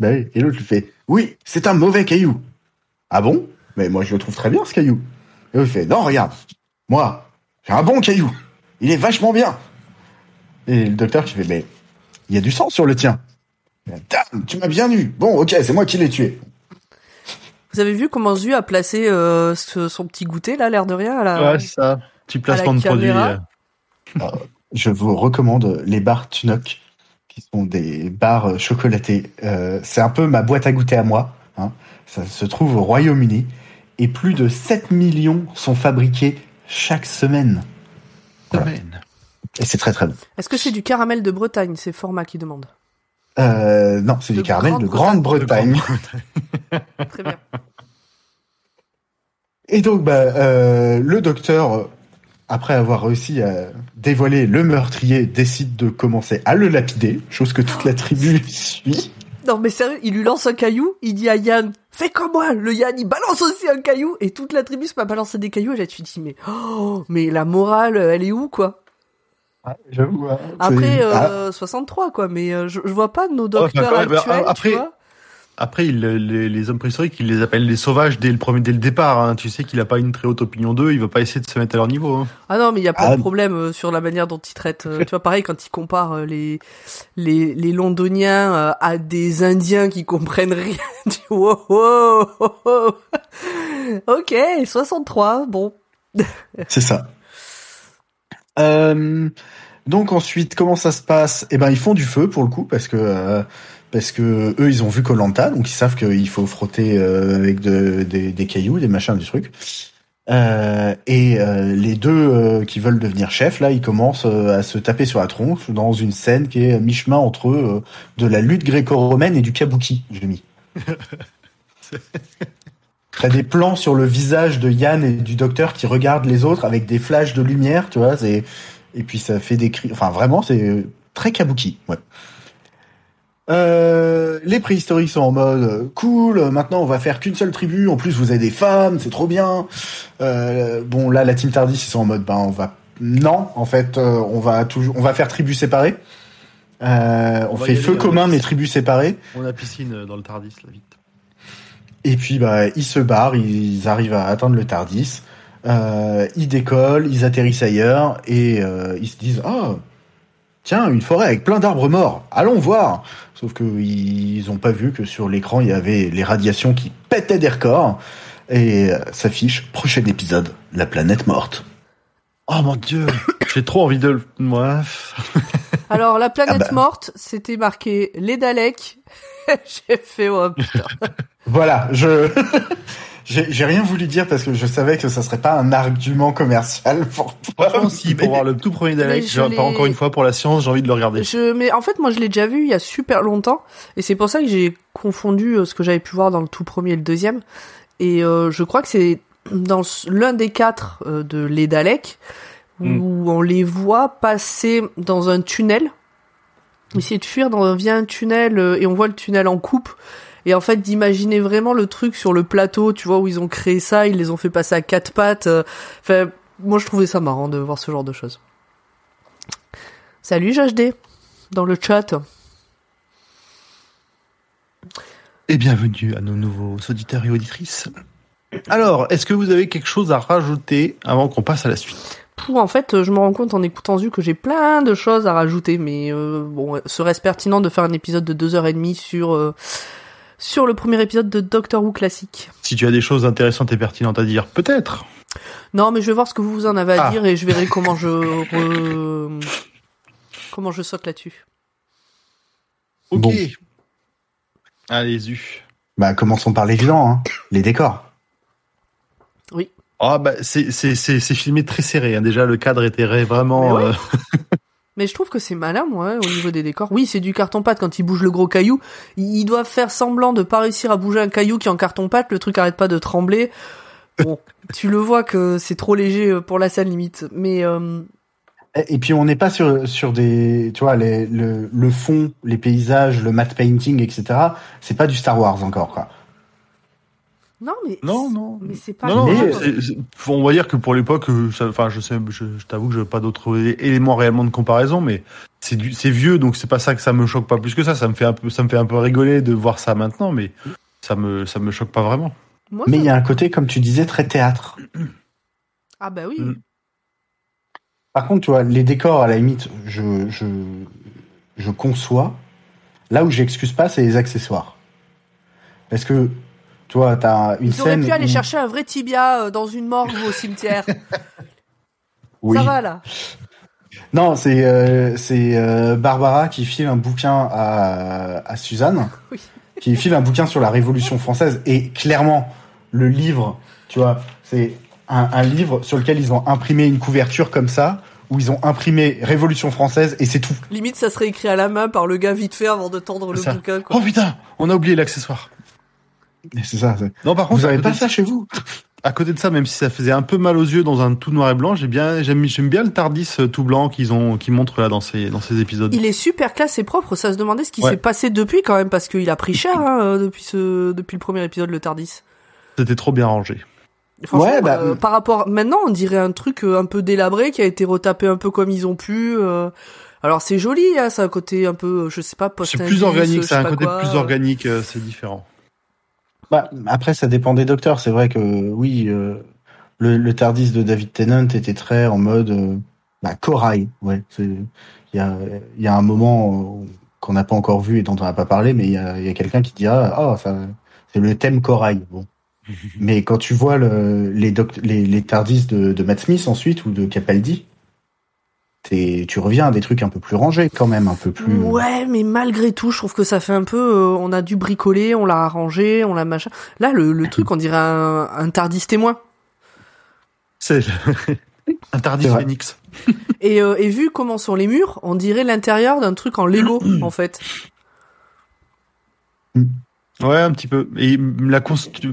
C: Ben oui. Et l'autre lui fait, oui, c'est un mauvais caillou. Ah bon? Mais moi je le trouve très bien ce caillou. Et l'autre fait, non, regarde, moi, j'ai un bon caillou. Il est vachement bien. Et le docteur qui fait, mais il y a du sang sur le tien. Damn, tu m'as bien eu. Bon, ok, c'est moi qui l'ai tué.
A: Vous avez vu comment Zu a placé euh, ce- son petit goûter là, l'air de rien à la...
B: Ouais, c'est ça. Petit placement
A: la
B: de produit.
A: caméra.
B: euh.
C: Je vous recommande les bars Tunok, qui sont des bars euh, chocolatés. Euh, c'est un peu ma boîte à goûter à moi. hein. Ça se trouve au Royaume-Uni. Et plus de 7 millions sont fabriqués chaque semaine. Voilà.
B: Semaine.
C: Et c'est très très bon.
A: Est-ce que c'est du caramel de Bretagne C'est Format qui demande.
C: Euh, non, c'est du caramel de
A: Grande-Bretagne. Très bien.
C: Et donc, bah, euh, le docteur, après avoir réussi à dévoiler le meurtrier, décide de commencer à le lapider, chose que toute la tribu suit.
A: Non mais sérieux, il lui lance un caillou, il dit à Yann, fais comme moi. Le Yann, il balance aussi un caillou et toute la tribu se met à balancer des cailloux. Et là tu te dis mais oh, mais la morale, elle est où quoi?
C: J'avoue. hein,
A: Après
C: c'est- Ah,
A: euh, 63 quoi, mais euh, je, je vois pas nos
B: enfin,
A: docteurs
B: quand même,
A: actuels.
B: après-
A: tu vois
B: Après, il- les, les hommes préhistoriques, ils les appellent les sauvages dès le premier, dès le départ. hein. Tu sais qu'il a pas une très haute opinion d'eux. Il va pas essayer de se mettre à leur niveau. hein.
A: Ah non, mais il y a pas
C: Ah.
A: de problème euh, sur la manière dont ils traitent. euh, tu vois, pareil quand ils comparent euh, les les les Londoniens euh, à des Indiens qui comprennent rien. Tu wow, wow, wow. ok, 63, bon.
C: C'est ça. Euh, donc ensuite, comment ça se passe? Eh ben, ils font du feu pour le coup parce que euh, parce que eux, ils ont vu Colanta, donc ils savent qu'il faut frotter euh, avec de- des, des cailloux, des machins, des trucs. Euh, et euh, les deux euh, qui veulent devenir chefs, là, ils commencent à se taper sur la tronche dans une scène qui est à mi-chemin entre de la lutte gréco-romaine et du kabuki, j'ai mis. T'as des plans sur le visage de Yann et du docteur qui regardent les autres avec des flashs de lumière, tu vois, c'est et puis ça fait des cris. Enfin, vraiment, c'est très kabuki. Ouais. Euh, les préhistoriques sont en mode euh, cool. Maintenant, on va faire qu'une seule tribu. En plus, vous avez des femmes, c'est trop bien. Euh, bon, là, la team Tardis, ils sont en mode, ben, on va non, en fait, euh, on va toujours, on va faire tribus séparées. Euh, on,
B: On
C: fait feu
B: euh,
C: commun mais tribus séparées.
B: On a piscine euh, dans le Tardis, là, vite.
C: Et puis bah ils se barrent, ils arrivent à atteindre le Tardis, euh, ils décollent, ils atterrissent ailleurs et euh, ils se disent oh tiens une forêt avec plein d'arbres morts, allons voir. Sauf que ils ont pas vu que sur l'écran il y avait les radiations qui pétaient des records et euh, s'affiche prochain épisode la planète morte.
B: Oh mon dieu, j'ai trop envie de le. Moi.
A: Alors la planète
C: Ah bah.
A: morte, c'était marqué les Daleks. J'ai fait oh putain.
C: Voilà, je j'ai rien voulu dire parce que je savais que ça serait pas un argument commercial pour
B: Franchement, si, pour voir le tout premier
A: Mais
B: pas encore une fois pour la science, j'ai envie de le regarder.
A: Je, mais en fait, moi, je l'ai déjà vu il y a super longtemps, et c'est pour ça que j'ai confondu euh, ce que j'avais pu voir dans le tout premier et le deuxième. Et euh, je crois que c'est dans l'un des quatre euh, de les Daleks où
B: Mm.
A: on les voit passer dans un tunnel, essayer de fuir dans, via un tunnel, euh, et on voit le tunnel en coupe. Et en fait, d'imaginer vraiment le truc sur le plateau, tu vois, où ils ont créé ça, ils les ont fait passer à quatre pattes. euh, Enfin, moi, je trouvais ça marrant de voir ce genre de choses. Salut JHD, dans le chat.
B: Et bienvenue à nos nouveaux auditeurs et auditrices. Alors, est-ce que vous avez quelque chose à rajouter avant qu'on passe à la suite?
A: Pouh, en fait, je me rends compte en écoutant Zu que j'ai plein de choses à rajouter, mais euh, bon, serait-ce pertinent de faire un épisode de deux heures et demie sur euh, sur le premier épisode de Doctor Who classique.
B: Si tu as des choses intéressantes et pertinentes à dire, peut-être.
A: Non, mais je vais voir ce que vous en avez à
B: Ah.
A: dire et je verrai comment je re- comment je saute là-dessus.
B: Ok.
C: Bon.
B: Allez, zu.
C: Bah, commençons par l'évident, hein. les décors.
B: Ah bah c'est c'est c'est c'est filmé très serré. Hein. Déjà le cadre était vraiment.
A: Mais ouais.
B: euh,
A: Mais je trouve que c'est malin, moi, au niveau des décors. Oui, c'est du carton-pâte quand ils bougent le gros caillou. Ils doivent faire semblant de pas réussir à bouger un caillou qui est en carton-pâte. Le truc arrête pas de trembler. Bon, tu le vois que c'est trop léger euh, pour la scène limite. Mais euh,
C: Et et puis on n'est pas sur sur des, tu vois, les, le, le fond, les paysages, le matte painting, etc. C'est pas du Star Wars encore, quoi.
A: Non, mais
B: Non non.
A: mais c'est pas.
B: Non, non,
C: Mais-
A: grave.
B: c'est- c'est- on va dire que pour l'époque, euh, enfin, je sais, je, je t'avoue que j'ai pas d'autres éléments réellement de comparaison, mais c'est du, c'est vieux, donc c'est pas ça que ça me choque pas plus que ça. Ça me fait un peu, ça me fait un peu rigoler de voir ça maintenant, mais ça me, ça me choque pas vraiment.
A: Moi,
C: Mais il y a un côté, comme tu disais, très théâtre.
A: Ah bah oui.
B: Mm.
C: Par contre, tu vois, les décors, à la limite, je, je, je conçois. Là où j'excuse pas, c'est les accessoires. Parce que, tu vois, t'as une
A: Ils auraient pu aller chercher un vrai tibia euh, dans une morgue ou au cimetière.
C: Oui.
A: Ça va là.
C: Non, c'est euh, c'est euh, Barbara qui file un bouquin à, à Suzanne,
A: Oui.
C: qui file un bouquin sur la Révolution française et clairement le livre, tu vois, c'est un, un livre sur lequel ils ont imprimé une couverture comme ça où ils ont imprimé Révolution française et c'est tout.
A: Limite, ça serait écrit à la main par le gars vite fait avant de tendre le
B: ça.
A: bouquin. Quoi.
B: Oh putain, on a oublié l'accessoire.
C: C'est ça. c'est-
B: Non, par contre,
C: Vous
B: à
C: avez
B: côté
C: pas ça chez vous
B: À côté de ça, même si ça faisait un peu mal aux yeux dans un tout noir et blanc, j'ai bien, j'aime, j'aime bien le Tardis euh, tout blanc qu'ils ont, qu'ils montrent là dans ces, dans ces épisodes.
A: Il est super classe et propre. Ça se demandait ce qui
B: Ouais.
A: s'est passé depuis quand même parce qu'il a pris cher hein, euh, depuis ce depuis le premier épisode le Tardis.
B: C'était trop bien rangé.
A: Franchement,
C: Ouais, bah,
A: euh, par rapport maintenant, on dirait un truc un peu délabré qui a été retapé un peu comme ils ont pu. euh. Alors c'est joli, hein, ça a un côté un peu, je sais pas, post
B: C'est plus organique, c'est un côté plus
A: organique.
B: organique, euh, c'est différent.
C: Bah, après, ça dépend des docteurs. C'est vrai que oui, euh, le, le Tardis de David Tennant était très en mode euh, bah, corail. Ouais, il y a, il y a un moment euh, qu'on n'a pas encore vu et dont on n'a pas parlé, mais il y a, il y a quelqu'un qui dira ah ça c'est le thème corail. Bon, mais quand tu vois le, les, doct les les Tardis de, de Matt Smith ensuite ou de Capaldi, t'es- tu reviens à des trucs un peu plus rangés quand même, un peu plus.
A: Ouais, mais malgré tout, je trouve que ça fait un peu. euh, on a dû bricoler, on l'a arrangé, on l'a machin. Là, le, le truc, on dirait un, un Tardis témoin.
B: C'est un Tardis. Phoenix.
A: Et, euh, et vu comment sont les murs, on dirait l'intérieur d'un truc en Lego, en fait.
B: Ouais, un petit peu. Et la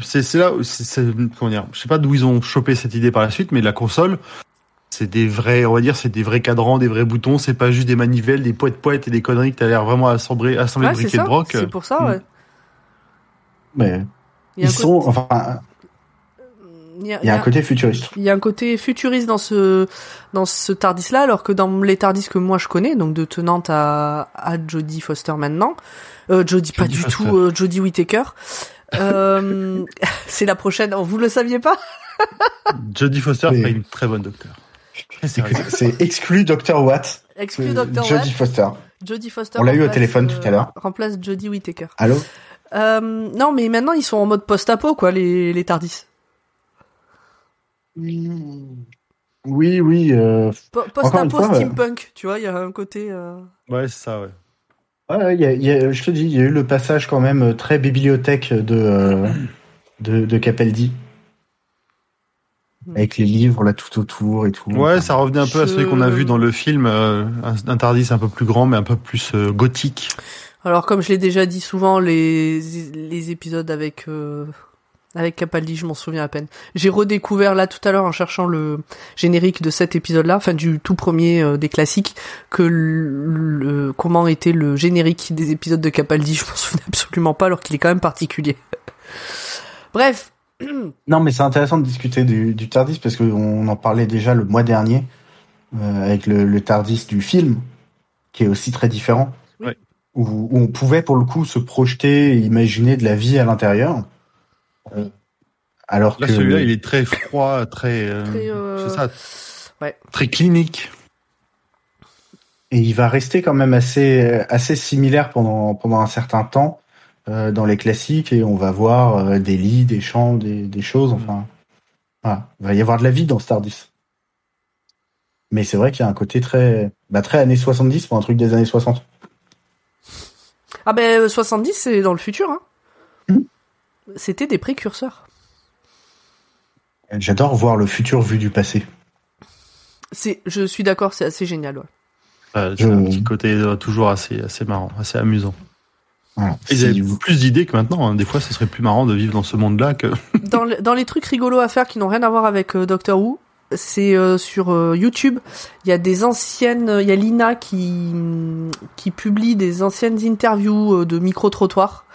B: c'est là, c'est- comment dire, je sais pas d'où ils ont chopé cette idée par la suite, mais la console, c'est des vrais, on va dire, c'est des vrais cadrans, des vrais boutons. C'est pas juste des manivelles, des poètes poètes et des conneries que t'as l'air vraiment assemblé, assemblé
A: Ouais,
B: de
A: c'est
B: briques et de broc.
A: C'est pour ça,
B: Mm.
A: ouais.
C: Mais
A: Il y a
C: ils
A: un
C: sont,
A: côté-
C: enfin,
A: il y a-
C: il y a un côté futuriste.
A: il y a un côté futuriste dans ce dans ce Tardis là, alors que dans les Tardis que moi je connais, donc de tenante à à Jodie Foster maintenant, euh, Jodie pas du
B: Foster.
A: tout, euh, Jodie Whittaker. Euh, c'est la prochaine. Vous le saviez pas?
B: Jodie Foster
C: Mais-
B: ferait une très bonne docteur. Sérieux.
C: C'est exclu Dr. Watt.
A: Exclu
C: euh,
A: Dr.
C: Jodie. Foster.
A: Jodie Foster.
C: On l'a eu au téléphone tout à l'heure.
A: Remplace Jodie Whittaker.
C: Allô
A: Euh, non, mais maintenant ils sont en mode post-apo quoi, les les Tardis.
C: Oui, oui. euh,
A: Post-apo
C: euh,
A: steampunk, tu vois, il y a un côté. euh,
B: Ouais, c'est ça, ouais.
C: ouais, y a- il y a- je te dis, il y a eu le passage quand même très bibliothèque de, euh, de, de Capaldi. Avec les livres là tout autour et tout.
B: Ouais, ça revenait un peu à celui qu'on a vu dans le film, euh, un, un Tardis un peu plus grand, mais un peu plus euh, gothique.
A: Alors comme je l'ai déjà dit souvent, les, les épisodes avec euh, avec Capaldi, je m'en souviens à peine. J'ai redécouvert là tout à l'heure en cherchant le générique de cet épisode-là, enfin du tout premier euh, des classiques, que le, le- comment était le générique des épisodes de Capaldi, je m'en souviens absolument pas, alors qu'il est quand même particulier. Bref,
C: Non, mais c'est intéressant de discuter du, du Tardis parce qu'on en parlait déjà le mois dernier euh, avec le, le Tardis du film, qui est aussi très différent.
B: Ouais.
C: Où, où on pouvait pour le coup se projeter et imaginer de la vie à l'intérieur. Euh, alors
B: Là,
C: que
B: celui-là, il est très froid, très, euh,
A: Très, euh,
B: c'est ça,
A: ouais.
B: très clinique.
C: et il va rester quand même assez assez similaire pendant pendant un certain temps. Euh, dans les classiques et on va voir euh, des lits, des champs, des, des choses. Enfin, voilà. il va y avoir de la vie dans Stardust. Mais c'est vrai qu'il y a un côté très, bah, très années 70 pour un truc des années 60.
A: Ah ben 70 c'est dans le futur. Hein.
C: Hmm.
A: C'était des précurseurs.
C: J'adore voir le futur vu du passé.
A: C'est, je suis d'accord, c'est assez génial. Ouais.
B: Euh, c'est
C: Je-
B: un petit côté euh, toujours assez, assez marrant, assez amusant.
C: Voilà.
B: Ils avaient plus d'idées que maintenant. hein. Des fois, ce serait plus marrant de vivre dans ce monde-là que.
A: dans, le- dans les trucs rigolos à faire qui n'ont rien à voir avec euh, Doctor Who, c'est euh, sur euh, YouTube. Il y a des anciennes, il y a Lina qui qui publie des anciennes interviews euh, de micro trottoirs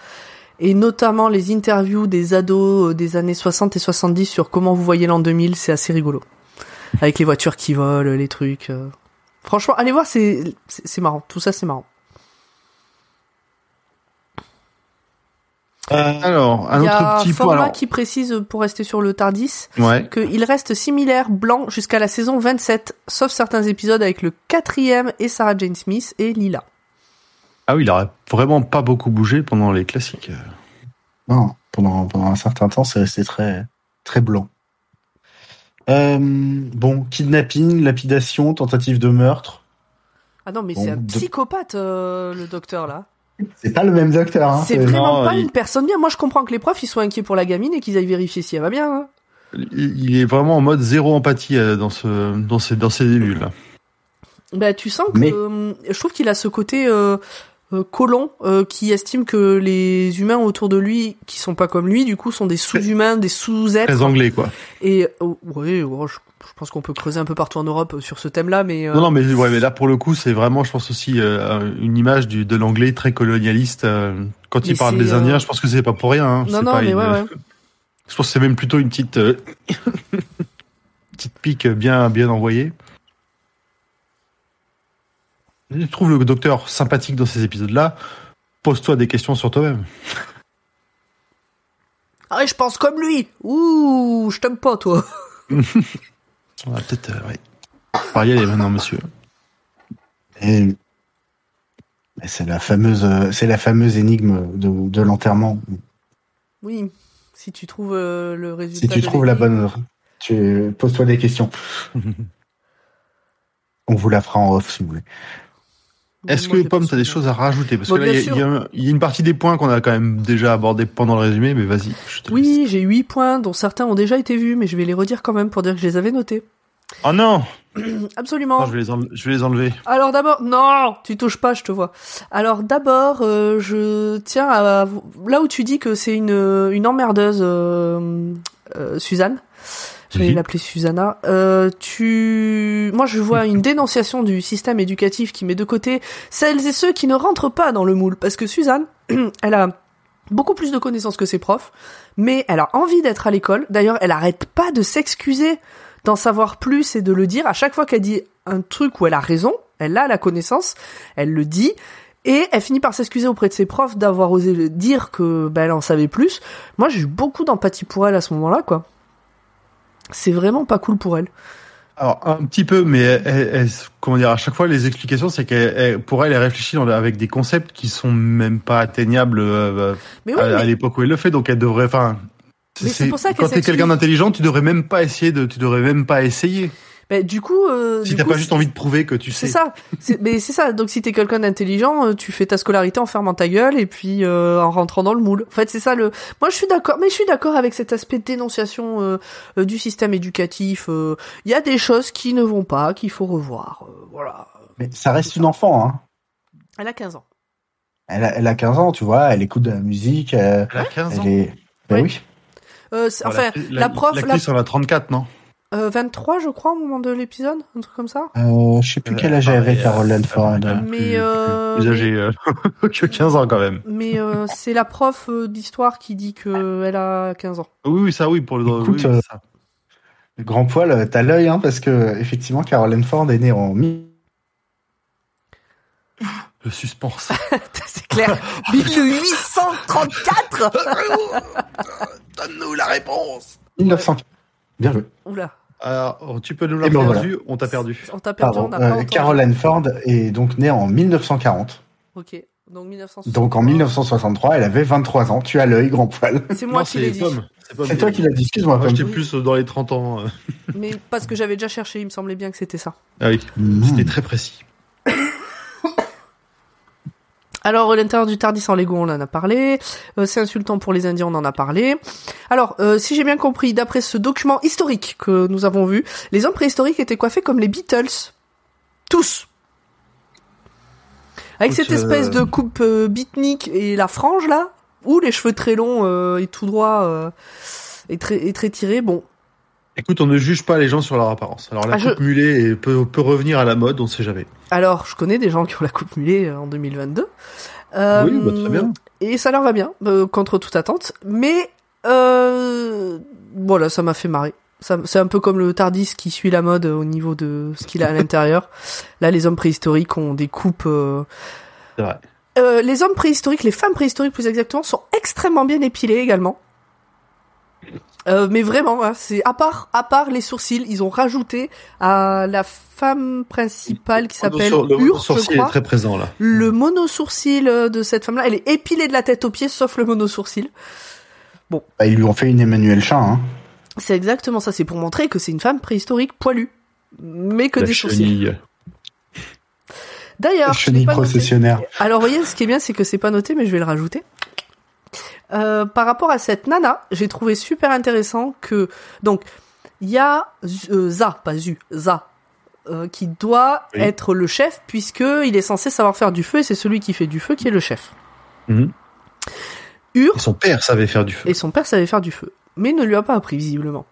A: et notamment les interviews des ados euh, des années 60 et 70 sur comment vous voyez l'an 2000. C'est assez rigolo avec les voitures qui volent, les trucs. euh. Franchement, allez voir, c'est c'est marrant. Tout ça, c'est marrant.
B: Alors, un
A: Il y a
B: autre petit point.
A: Format
B: Alors,
A: qui précise euh, pour rester sur le Tardis.
B: ouais.
A: qu'il reste similaire blanc jusqu'à la saison 27, sauf certains épisodes avec le quatrième et Sarah Jane Smith et Lila.
B: Ah oui, il aurait vraiment pas beaucoup bougé pendant les classiques.
C: Non, pendant, pendant un certain temps, c'est resté très, très blanc. Euh, bon, kidnapping, lapidation, tentative de meurtre.
A: Ah non, mais
C: Bon,
A: c'est un
C: de-
A: psychopathe, euh, le docteur, là.
C: C'est pas le même docteur, hein.
A: c'est vraiment
B: non,
A: pas
B: il-
A: une personne bien. Moi, je comprends que les profs, ils soient inquiets pour la gamine et qu'ils aillent vérifier si elle va bien. hein.
B: Il est vraiment en mode zéro empathie euh, dans ce, dans ces, dans ces débuts là.
A: Bah, tu sens que...
C: Mais-
A: euh, je trouve qu'il a ce côté... Euh, colon euh, qui estime que les humains autour de lui qui sont pas comme lui du coup sont des sous-humains des sous-êtres
B: Très anglais quoi.
A: et euh, ouais ouais, je, je pense qu'on peut creuser un peu partout en Europe euh, sur ce thème là mais euh,
B: Non, non, mais, ouais, mais là pour le coup, c'est vraiment, je pense aussi euh, une image du, de l'anglais très colonialiste. euh, quand
A: Mais
B: il parle des
A: euh,
B: Indiens, je pense que c'est pas pour rien. hein.
A: non non
B: pas
A: mais
B: une-
A: ouais ouais
B: Je pense que c'est même plutôt une petite euh, petite pique bien bien envoyée. Je trouve le docteur sympathique dans ces épisodes-là. Pose-toi des questions sur toi-même.
A: Ah, je pense comme lui. Ouh, je t'aime pas, toi.
B: On va peut-être, euh, ouais. On va y aller maintenant, monsieur.
C: Et c'est la fameuse, euh, c'est la fameuse énigme de, de l'enterrement.
A: Oui, si tu trouves euh, le résultat.
C: Si tu trouves la bonne, tu pose-toi des questions. On vous la fera en off si vous voulez.
B: Est-ce que Pomme,
A: pas
B: t'as des choses à rajouter? Parce
A: Bon,
B: que là, il y, a- y y une partie des points qu'on a quand même déjà abordé pendant le résumé, mais vas-y.
A: Oui, j'ai 8 points, dont certains ont déjà été vus, mais je vais les redire quand même pour dire que je les avais notés.
B: Oh non
A: Absolument.
B: Non, je, vais les enle- je vais les enlever.
A: Alors d'abord, non, tu touches pas, je te vois. Alors d'abord, euh, je tiens à là où tu dis que c'est une une emmerdeuse, euh, euh, Suzanne. Je vais l'appeler Susanna. Euh, tu, moi, je vois une dénonciation du système éducatif qui met de côté celles et ceux qui ne rentrent pas dans le moule, parce que Suzanne, elle a beaucoup plus de connaissances que ses profs, mais elle a envie d'être à l'école. D'ailleurs, elle arrête pas de s'excuser d'en savoir plus et de le dire. À chaque fois qu'elle dit un truc où elle a raison, elle a la connaissance, elle le dit. Et elle finit par s'excuser auprès de ses profs d'avoir osé dire que ben, elle en savait plus. Moi, j'ai eu beaucoup d'empathie pour elle à ce moment-là, quoi. C'est vraiment pas cool pour elle.
B: Alors, un petit peu, mais elle- elle- elle- comment dire, à chaque fois, les explications, c'est qu'elle, elle- pour elle, elle réfléchit dans- avec des concepts qui sont même pas atteignables euh,
A: Mais oui,
B: à, l'époque où elle le fait, donc elle devrait, enfin,
A: c'est pour ça qu'elle
B: quand t'es quelqu'un d'intelligent, tu devrais même pas essayer de, tu devrais même pas essayer.
A: Ben, du coup, euh,
B: Si t'as pas juste envie de prouver que tu sais.
A: C'est ça. Mais c'est ça. Donc si t'es quelqu'un d'intelligent, euh, tu fais ta scolarité en fermant ta gueule et puis euh, en rentrant dans le moule. En fait, c'est ça le. Moi, je suis d'accord. Mais je suis d'accord avec cet aspect de dénonciation euh, euh, du système éducatif. euh. Il y a des choses qui ne vont pas, qu'il faut revoir. euh, voilà.
C: Mais ça reste une enfant, hein.
A: Elle a 15 ans.
C: Elle a, elle a 15 ans, tu vois, elle écoute de la musique, euh,
B: Elle a 15 ans.
C: elle est... Ben oui.
A: Euh, c'est-
B: Voilà,
A: enfin, la, prof, la,
B: L'actrice en a 34, non?
A: Euh, 23, je crois, au moment de l'épisode, un truc comme ça.
C: Euh, je sais plus quel âge
B: Euh,
C: avait
B: euh,
C: Carol
B: euh,
C: Lanford.
B: euh,
A: Mais,
B: plus-
A: euh,
B: plus âgée euh, que 15 ans quand même.
A: Mais euh, c'est la prof euh, d'histoire qui dit que elle a 15 ans.
B: Oui, oui, ça, oui, pour le
C: Écoute,
B: oui,
C: euh,
B: ça.
C: Le grand poil, euh, t'as l'œil, hein, parce que effectivement, Carol Lanford est née en mi.
B: Le suspense.
A: c'est clair. 1834
B: Donne-nous la réponse.
C: 1900. Bien joué.
A: Oula,
B: Alors, tu peux nous
C: Et ben
B: l'avoir
C: voilà.
B: perdu, on t'a perdu.
A: on t'a perdu,
C: Pardon.
A: on n'a pas
C: Euh,
A: entendu.
C: Carol Lanford est donc née en 1940.
A: Ok. Donc 1963.
C: Donc en 1963, elle avait 23 ans. Tu as l'œil, grand poil.
A: C'est moi
B: Non,
A: qui l'ai dit.
B: C'est
C: toi
B: qui
C: l'as dit, excuse-moi.
B: Moi, j'étais plus dans les 30 ans.
A: Mais parce que j'avais déjà cherché, il me semblait bien que c'était ça.
B: Ah oui,
C: Mmh.
B: c'était très précis.
A: Alors, l'intérieur du Tardis en Lego, on en a parlé. Euh, c'est insultant pour les Indiens, on en a parlé. Alors, euh, si j'ai bien compris, d'après ce document historique que nous avons vu, les hommes préhistoriques étaient coiffés comme les Beatles. Tous. Avec
B: Écoute,
A: cette espèce
B: euh,
A: de coupe euh, beatnik et la frange, là, ou les cheveux très longs euh, et tout droit euh, et, très, et très tirés. Bon,
B: Écoute, on ne juge pas les gens sur leur apparence. Alors la
A: Ah, je-
B: coupe mulet est- peut, peut revenir à la mode, on sait jamais.
A: alors, je connais des gens qui ont la coupe mulet euh, en 2022. Euh,
B: oui, bah, très bien.
A: Et ça leur va bien, euh, contre toute attente. Mais euh, voilà, ça m'a fait marrer. Ça- C'est un peu comme le Tardis qui suit la mode euh, au niveau de ce qu'il a à l'intérieur. Là, les hommes préhistoriques ont des coupes. euh,
B: C'est vrai.
A: euh, les hommes préhistoriques, les femmes préhistoriques plus exactement, sont extrêmement bien épilées également. Euh, mais vraiment, hein, c'est à part à part les sourcils, ils ont rajouté à la femme principale qui s'appelle
B: Le
A: Ur, je
B: sourcil est très présent là.
A: Le monosourcil euh, de cette femme-là, elle est épilée de la tête aux pieds, sauf le monosourcil.
C: Bah, ils lui ont fait une Emmanuel Chat. Hein.
A: C'est exactement ça. C'est pour montrer que c'est une femme préhistorique poilue, mais que
B: La
A: des sourcils.
B: chenille.
A: D'ailleurs, je l'ai
C: chenille
A: pas noté.
C: processionnaire.
A: Alors, vous voyez, ce qui est bien, c'est que c'est pas noté, mais je vais le rajouter. Euh, par rapport à cette nana, j'ai trouvé super intéressant que donc il y a euh, Za, pas Zu, Za, euh, qui doit
B: Oui.
A: être le chef puisque il est censé savoir faire du feu et c'est celui qui fait du feu qui est le chef.
B: Mhm.
A: Ur
B: Et son père savait faire du feu.
A: et son père savait faire du feu, mais ne lui a pas appris visiblement.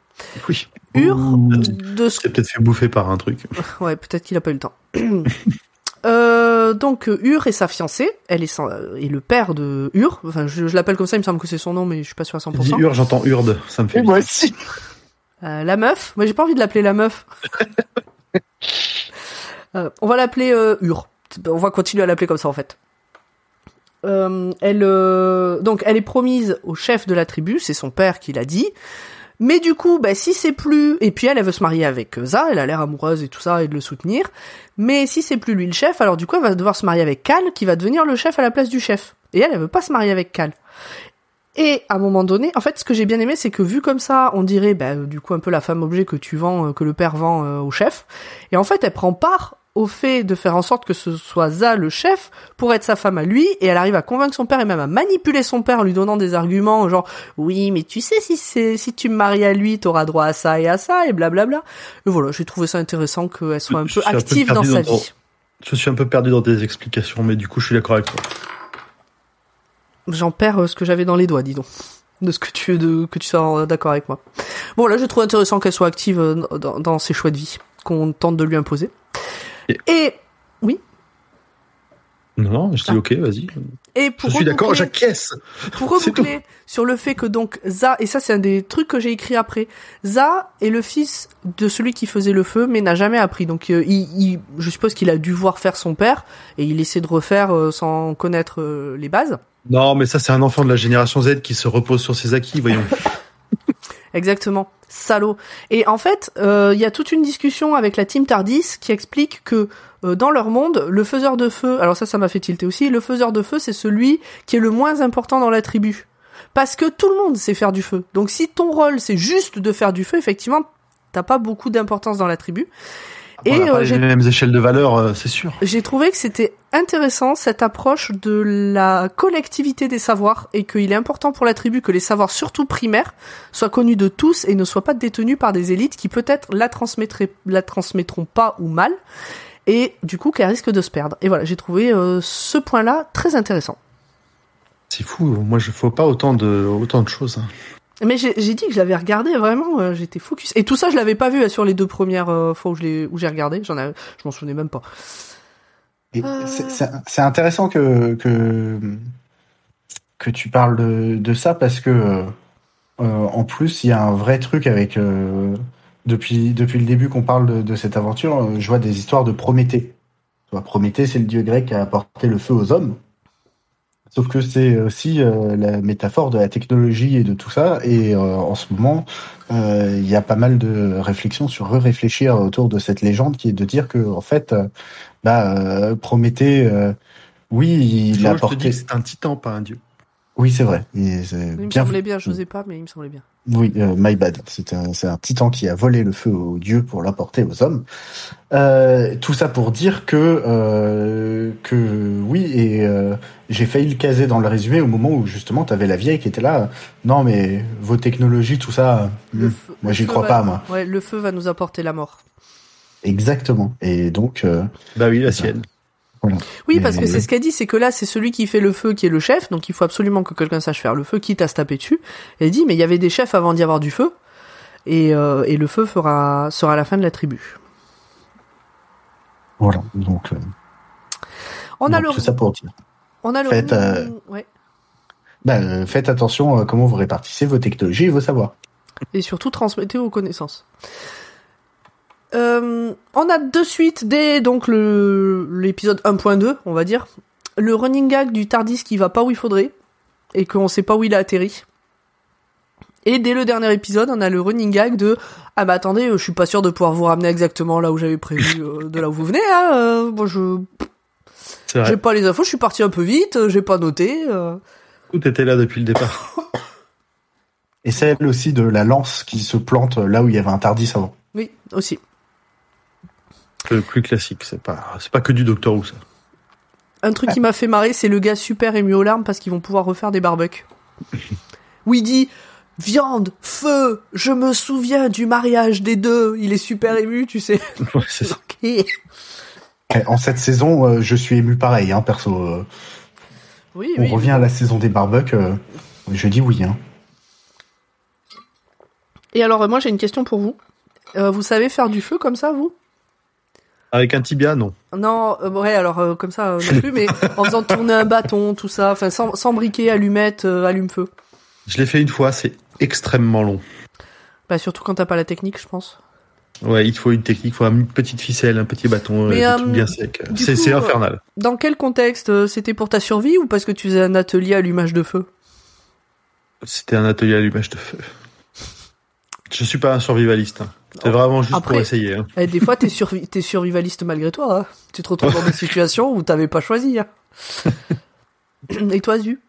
B: Oui.
A: Ur, de ce
B: Il s'est peut-être fait bouffer par un truc.
A: Ouais, peut-être qu'il a pas eu le temps. Euh, donc euh, Ur et sa fiancée, elle est sans- euh, et le père de Ur, enfin je, je l'appelle comme ça, il me semble que c'est son nom, mais je suis pas sûr à
B: Il dit
A: 100%.
B: Ur, j'entends Urde. Ça me fait.
C: Et moi aussi.
A: Euh, la meuf, moi j'ai pas envie de l'appeler la meuf. Euh, on va l'appeler euh, Ur. On va continuer à l'appeler comme ça en fait. Euh, elle, euh, donc elle est promise au chef de la tribu, c'est son père qui l'a dit. Mais du coup, bah, si c'est plus, et puis elle, elle veut se marier avec euh, Za, elle a l'air amoureuse et tout ça, et de le soutenir. Mais si c'est plus lui le chef, alors du coup, elle va devoir se marier avec Cal, qui va devenir le chef à la place du chef. Et elle, elle veut pas se marier avec Cal. Et à un moment donné, en fait, ce que j'ai bien aimé, c'est que vu comme ça, on dirait, bah, du coup, un peu la femme objet que tu vends, euh, que le père vend euh, au chef. Et en fait, elle prend part au fait de faire en sorte que ce soit Za le chef pour être sa femme à lui, et elle arrive à convaincre son père et même à manipuler son père en lui donnant des arguments genre oui, mais tu sais si c'est si tu me maries à lui, t'auras droit à ça et à ça et blablabla. Et voilà, j'ai trouvé ça intéressant qu'elle soit un
B: Je
A: peu
B: suis un peu
A: active dans sa
B: dans-
A: vie.
B: Je suis un peu perdu dans tes explications, mais du coup, je suis d'accord avec toi.
A: J'en perds euh, ce que j'avais dans les doigts, dis donc. De ce que tu de que tu sois d'accord avec moi. Bon là, je trouve intéressant qu'elle soit active euh, dans, dans ses choix de vie qu'on tente de lui imposer.
B: Et-
A: Et
B: Non, non, je dis
A: Ah.
B: ok, vas-y.
A: et
B: Je
A: pour
B: suis d'accord, j'acquiesce.
A: Pour reboucler sur le fait que donc Za, et ça c'est un des trucs que j'ai écrit après, Za est le fils de celui qui faisait le feu mais n'a jamais appris. Donc euh, il, il- je suppose qu'il a dû voir faire son père et il essaie de refaire euh, sans connaître euh, les bases.
B: Non, mais ça, c'est un enfant de la génération Z qui se repose sur ses acquis, voyons.
A: Exactement. Salaud. Et en fait, euh, il y a toute une discussion avec la team Tardis qui explique que euh, dans leur monde, le faiseur de feu, alors ça, ça m'a fait tilter aussi, le faiseur de feu, c'est celui qui est le moins important dans la tribu. Parce que tout le monde sait faire du feu. Donc si ton rôle, c'est juste de faire du feu, effectivement, t'as pas beaucoup d'importance dans la tribu.
B: Et
A: euh,
B: pas les mêmes échelles de valeur, euh, c'est sûr.
A: j'ai trouvé que c'était intéressant cette approche de la collectivité des savoirs et qu'il est important pour la tribu que les savoirs surtout primaires soient connus de tous et ne soient pas détenus par des élites qui peut-être la transmettraient, la transmettront pas ou mal et du coup qu'elle risque de se perdre. Et voilà, j'ai trouvé euh, ce point-là très intéressant.
B: C'est fou. Moi, je fais pas autant de autant de choses. hein.
A: Mais j'ai dit que je l'avais regardé vraiment, euh, j'étais focus. Et tout ça, je l'avais pas vu euh, sur les deux premières euh, fois où j'ai regardé. J'en je m'en souvenais même pas.
C: C'est- intéressant que, que, que tu parles de, ça parce que, en plus, il y a un vrai truc avec. depuis, depuis le début qu'on parle de, de cette aventure, je vois des histoires de Prométhée. Prométhée, c'est le dieu grec qui a apporté le feu aux hommes. Sauf que c'est aussi euh, la métaphore de la technologie et de tout ça. Et euh, en ce moment, euh, il y a pas mal de réflexions sur réfléchir autour de cette légende qui est de dire que, en fait, bah, euh, Prométhée, euh, Oui, il a porté.
B: c'est un titan, pas un dieu.
C: Oui, c'est vrai. Il,
A: me
C: bien
A: semblait bien, je n'osais pas, mais il me semblait bien.
C: Oui, euh, my bad. C'est un, titan qui a volé le feu aux dieux pour l'apporter aux hommes. Euh, tout ça pour dire que euh, que oui et euh, j'ai failli le caser dans le résumé au moment où justement tu avais la vieille qui était là. Non mais vos technologies, tout ça,
A: Le
C: hmm,
A: feu-
C: moi j'y crois
A: va-
C: pas moi.
A: Ouais, le feu va nous apporter la mort.
C: Exactement. Et donc euh,
B: Bah oui, la sienne.
A: Oui, parce que c'est ce qu'elle dit, c'est que là, c'est celui qui fait le feu qui est le chef, donc il faut absolument que quelqu'un sache faire le feu, quitte à se taper dessus. Et elle dit, mais il y avait des chefs avant d'y avoir du feu, et, euh, et le feu fera sera la fin de la tribu.
C: voilà. Donc, euh,
A: On a le,
C: ça pour dire.
A: on a le,
C: Faites, euh,
A: ouais.
C: Euh, faites attention à comment vous répartissez vos technologies et vos savoirs.
A: et surtout transmettez aux connaissances. Euh, on a de suite dès donc le l'épisode 1.2, on va dire, le running gag du Tardis qui va pas où il faudrait et qu'on sait pas où il a atterri. Et dès le dernier épisode, on a le running gag de ah bah attendez, euh, je suis pas sûr de pouvoir vous ramener exactement là où j'avais prévu euh, de là où vous venez hein. euh, moi je
B: C'est vrai.
A: j'ai pas les infos, je suis parti un peu vite, j'ai pas noté. euh.
B: Tout était là depuis le départ.
C: Et celle aussi de la lance qui se plante là où il y avait un tardis avant.
A: Oui, aussi.
B: Plus classique. C'est pas, c'est pas que du Doctor Who, ça.
A: Un truc qui m'a fait marrer, c'est le gars super ému aux larmes parce qu'ils vont pouvoir refaire des barbecues. Où il dit viande, feu, je me souviens du mariage des deux. Il est super ému, tu sais.
B: Ouais, c'est ça.
A: Ok.
C: Et En cette saison, euh, je suis ému pareil, hein, perso. euh,
A: Oui,
C: on
A: oui.
C: revient à la saison des barbecues. euh, je dis oui. Hein.
A: Et alors, moi, j'ai une question pour vous. Euh, vous savez faire du feu comme ça, vous?
B: Avec un tibia, non.
A: Non, euh, ouais, alors euh, comme ça euh, non plus, mais en faisant tourner un bâton, tout ça, enfin sans, sans briquet, allumette, allume-feu.
B: Je l'ai fait une fois, c'est extrêmement long.
A: Bah surtout quand t'as pas la technique, je pense.
B: Ouais, il te faut une technique, il faut une petite ficelle, un petit bâton,
A: Mais,
B: euh, des trucs bien secs.
A: du
B: C'est infernal.
A: Dans quel contexte C'était pour ta survie ou parce que tu faisais un atelier allumage de feu?
B: C'était un atelier allumage de feu. Je suis pas un survivaliste. hein. C'est vraiment juste
A: après-
B: pour essayer. hein.
A: Eh, Des fois, t'es survi t'es survivaliste malgré toi. hein. Tu te retrouves dans des situations où t'avais pas choisi. hein. Et toi, Zu?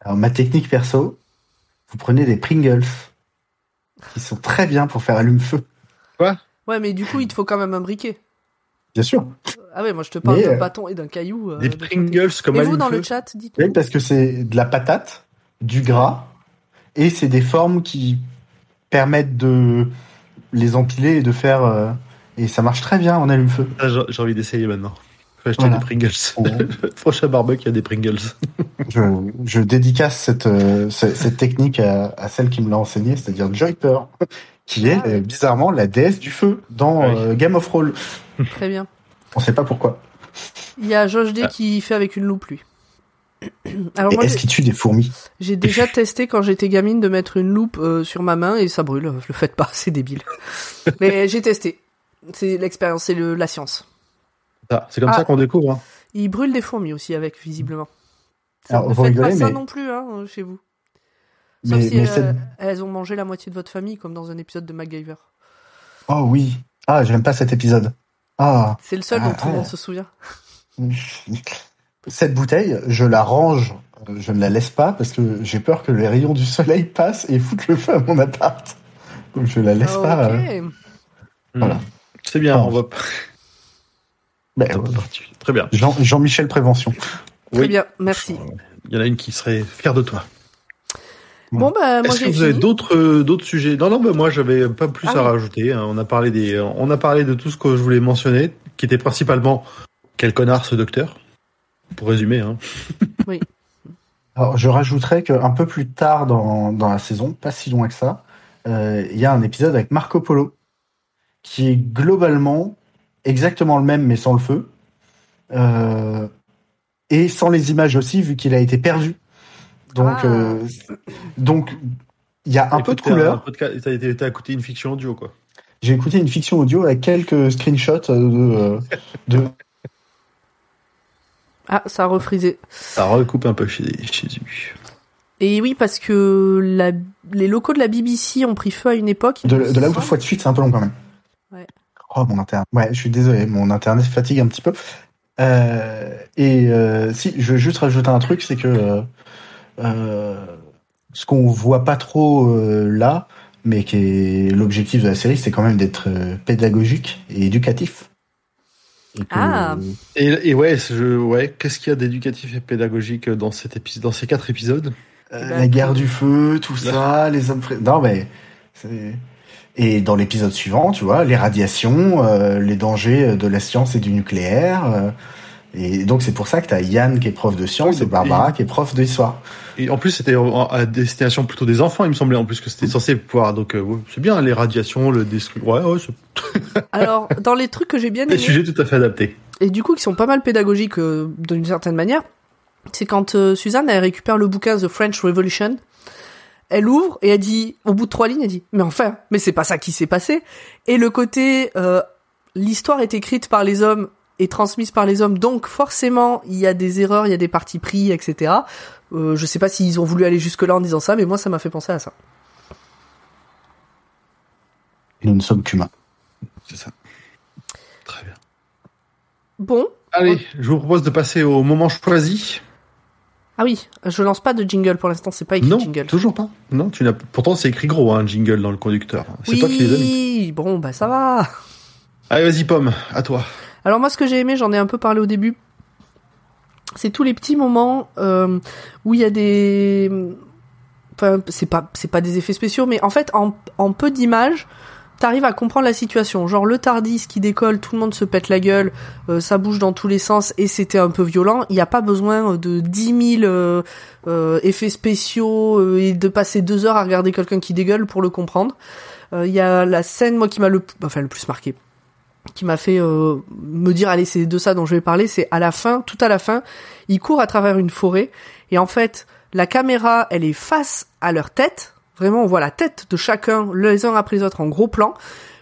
C: Alors, ma technique perso, vous prenez des Pringles qui sont très bien pour faire allume-feu.
A: Ouais, mais du coup, il te faut quand même un briquet.
C: Bien sûr.
A: Ah ouais, moi je te parle d'un
C: euh,
A: bâton et d'un caillou. euh,
B: Des
A: de côté.
B: Pringles comme
A: Et vous, dans le chat, dites
C: Oui, parce que c'est de la patate, du gras, et c'est des formes qui permettent de les empiler et de faire. euh, et ça marche très bien en allume-feu.
B: Ah, J'ai j'ai envie d'essayer maintenant. Faut acheter
C: Voilà.
B: des Pringles.
C: On-
B: Prochain barbecue, il y a des Pringles.
C: Je, je dédicace cette, euh, ce- cette technique à, à celle qui me l'a enseignée, c'est-à-dire Joyper, qui est
A: Ah
C: euh, bizarrement la déesse du feu dans
B: Ah oui.
C: euh, Game of Roll.
A: Très bien.
C: On sait pas pourquoi.
A: Il y a Josh D
B: Ah.
A: qui fait avec une loupe, lui.
C: Est-ce qu'il tue des fourmis
A: j'ai déjà testé quand j'étais gamine de mettre une loupe euh, sur ma main et ça brûle. Le faites pas, c'est débile. Mais j'ai testé. C'est l'expérience, c'est le- la science.
B: Ah, c'est comme
A: Ah.
B: ça qu'on découvre. hein.
A: Il brûle des fourmis aussi avec, visiblement. Ça,
C: Alors,
A: ne
C: vous
A: faites pas ça non plus, hein, chez vous. Sauf
C: mais,
A: si
C: mais
A: euh,
C: cette-
A: elles ont mangé la moitié de votre famille, comme dans un épisode de MacGyver.
C: Oh oui. Ah, j'aime pas cet épisode. Ah.
A: C'est le seul
C: Ah,
A: dont tout le monde se souvient.
C: Cette bouteille, je la range, euh, je ne la laisse pas parce que j'ai peur que les rayons du soleil passent et foutent le feu à mon appart. Donc je la laisse
A: Ah,
C: pas. euh, Voilà.
B: Hmm. C'est bien,
C: Ah,
B: on va
C: ben,
B: Top
C: euh.
B: Très bien.
C: Jean- Jean-Michel Prévention.
A: Très
B: Oui.
A: bien, merci.
B: Il y en a une qui serait fière de toi.
A: Bon, bah, moi
B: Est-ce que
A: j'ai
B: vous avez d'autres euh, d'autres sujets? Non, non, bah, moi j'avais pas plus
A: Ah
B: à
A: oui.
B: rajouter. hein. On a parlé des, on a parlé de tout ce que je voulais mentionner, qui était principalement quel connard ce docteur? Pour résumer, hein.
C: Alors, je rajouterais qu'un peu plus tard dans, dans la saison, pas si loin que ça, euh, il y a un épisode avec Marco Polo qui est globalement exactement le même mais sans le feu. Euh, et sans les images aussi vu qu'il a été perdu. Donc,
A: Ah.
C: euh, donc il y a un peu de couleur.
B: T'as été- t'as écouté une fiction audio, quoi.
C: J'ai écouté une fiction audio avec quelques screenshots de, de
A: Ah, ça a refrisé.
B: Ça recoupe un peu chez, chez eux.
A: Et oui, parce que la- les locaux de la BBC ont pris feu à une époque.
C: De, là où fois de suite, c'est un peu long quand même.
A: Ouais.
C: Oh, mon internet. Ouais, je suis désolé, mon internet fatigue un petit peu. Euh, et euh, si, je veux juste rajouter un truc, c'est que euh, ce qu'on voit pas trop euh, là, mais qui est l'objectif de la série, c'est quand même d'être euh, pédagogique et éducatif.
A: Ah.
B: Et, et ouais, je, ouais, qu'est-ce qu'il y a d'éducatif et pédagogique dans cet épisode, dans ces quatre épisodes?
C: Euh,
A: ben,
C: la guerre du feu, tout ça, les hommes. Non mais c'est- et dans l'épisode suivant, tu vois, les radiations, euh, les dangers de la science et du nucléaire. euh, et donc c'est pour ça que t'as Yann qui est prof de science
B: Oui,
C: et Barbara qui est prof d'histoire.
B: Et en plus, c'était à destination plutôt des enfants, il me semblait, en plus que c'était censé pouvoir. Donc, euh, c'est bien, les radiations, le destruct. Ouais, ouais, c'est
A: Alors, dans les trucs que j'ai bien
B: des
A: aimé,
B: sujets tout à fait adaptés.
A: et du coup qui sont pas mal pédagogiques euh, d'une certaine manière, c'est quand euh, Suzanne elle récupère le bouquin The French Revolution, elle ouvre et elle dit, au bout de trois lignes, elle dit, mais enfin, mais c'est pas ça qui s'est passé. Et le côté, l'histoire est écrite par les hommes et transmise par les hommes, donc forcément il y a des erreurs, il y a des partis pris, etc. Euh, je sais pas s'ils ont voulu aller jusque là en disant ça, mais moi ça m'a fait penser à ça.
C: Nous ne sommes qu'humains.
B: C'est ça. Très bien.
A: Bon,
B: Allez, je vous propose de passer au moment choisi.
A: ah oui, je lance pas de jingle pour l'instant, c'est pas écrit
B: non,
A: jingle.
B: toujours pas. Non, tu n'as. Pourtant, c'est écrit gros, un jingle dans le conducteur. C'est
A: oui,
B: toi qui les as mis.
A: bon bah ça va.
B: Allez, vas-y, pomme, à toi.
A: Alors moi, ce que j'ai aimé, j'en ai un peu parlé au début, c'est tous les petits moments euh, où il y a des, enfin c'est pas c'est pas des effets spéciaux, mais en fait en, peu d'images, t'arrives à comprendre la situation. Genre le Tardis qui décolle, tout le monde se pète la gueule, euh, ça bouge dans tous les sens et c'était un peu violent. Il n'y a pas besoin de 10 000 euh, euh, effets spéciaux euh, et de passer deux heures à regarder quelqu'un qui dégueule pour le comprendre. Euh, Il y a la scène moi qui m'a le enfin le plus marqué qui m'a fait euh, me dire allez c'est de ça dont je vais parler c'est à la fin tout à la fin ils courent à travers une forêt et en fait la caméra elle est face à leur tête. Vraiment on voit la tête de chacun les uns après les autres en gros plan.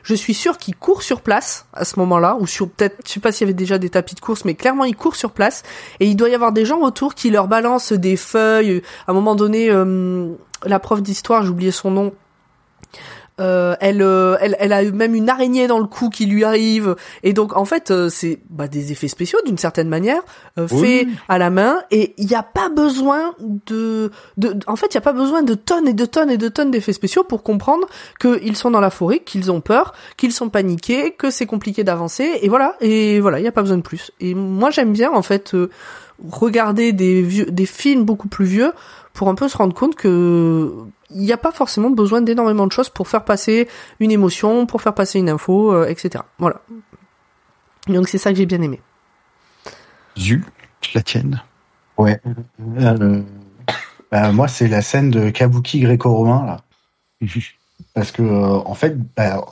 A: Je suis sûr qu'ils courent sur place à ce moment-là ou sur peut-être je sais pas s'il y avait déjà des tapis de course mais clairement ils courent sur place. Et il doit y avoir des gens autour qui leur balancent des feuilles. À un moment donné euh, la prof d'histoire j'ai oublié son nom euh, elle, euh, elle, elle a même une araignée dans le cou qui lui arrive. Et donc, en fait, euh, c'est bah, des effets spéciaux d'une certaine manière, euh,
B: Oui.
A: faits à la main. Et il n'y a pas besoin de, de, en fait, il n'y a pas besoin de tonnes et de tonnes et de tonnes d'effets spéciaux pour comprendre qu'ils sont dans la forêt, qu'ils ont peur, qu'ils sont paniqués, que c'est compliqué d'avancer. Et voilà. Et voilà, il n'y a pas besoin de plus. Et moi, j'aime bien, en fait, euh, regarder des vieux, des films beaucoup plus vieux pour un peu se rendre compte que il n'y a pas forcément besoin d'énormément de choses pour faire passer une émotion, pour faire passer une info, euh, etc. Voilà. Donc c'est ça que j'ai bien aimé.
B: Zu, la tienne.
C: Ouais. Euh, bah, moi, c'est la scène de Kabuki gréco-romain là, parce que euh, en fait, bah,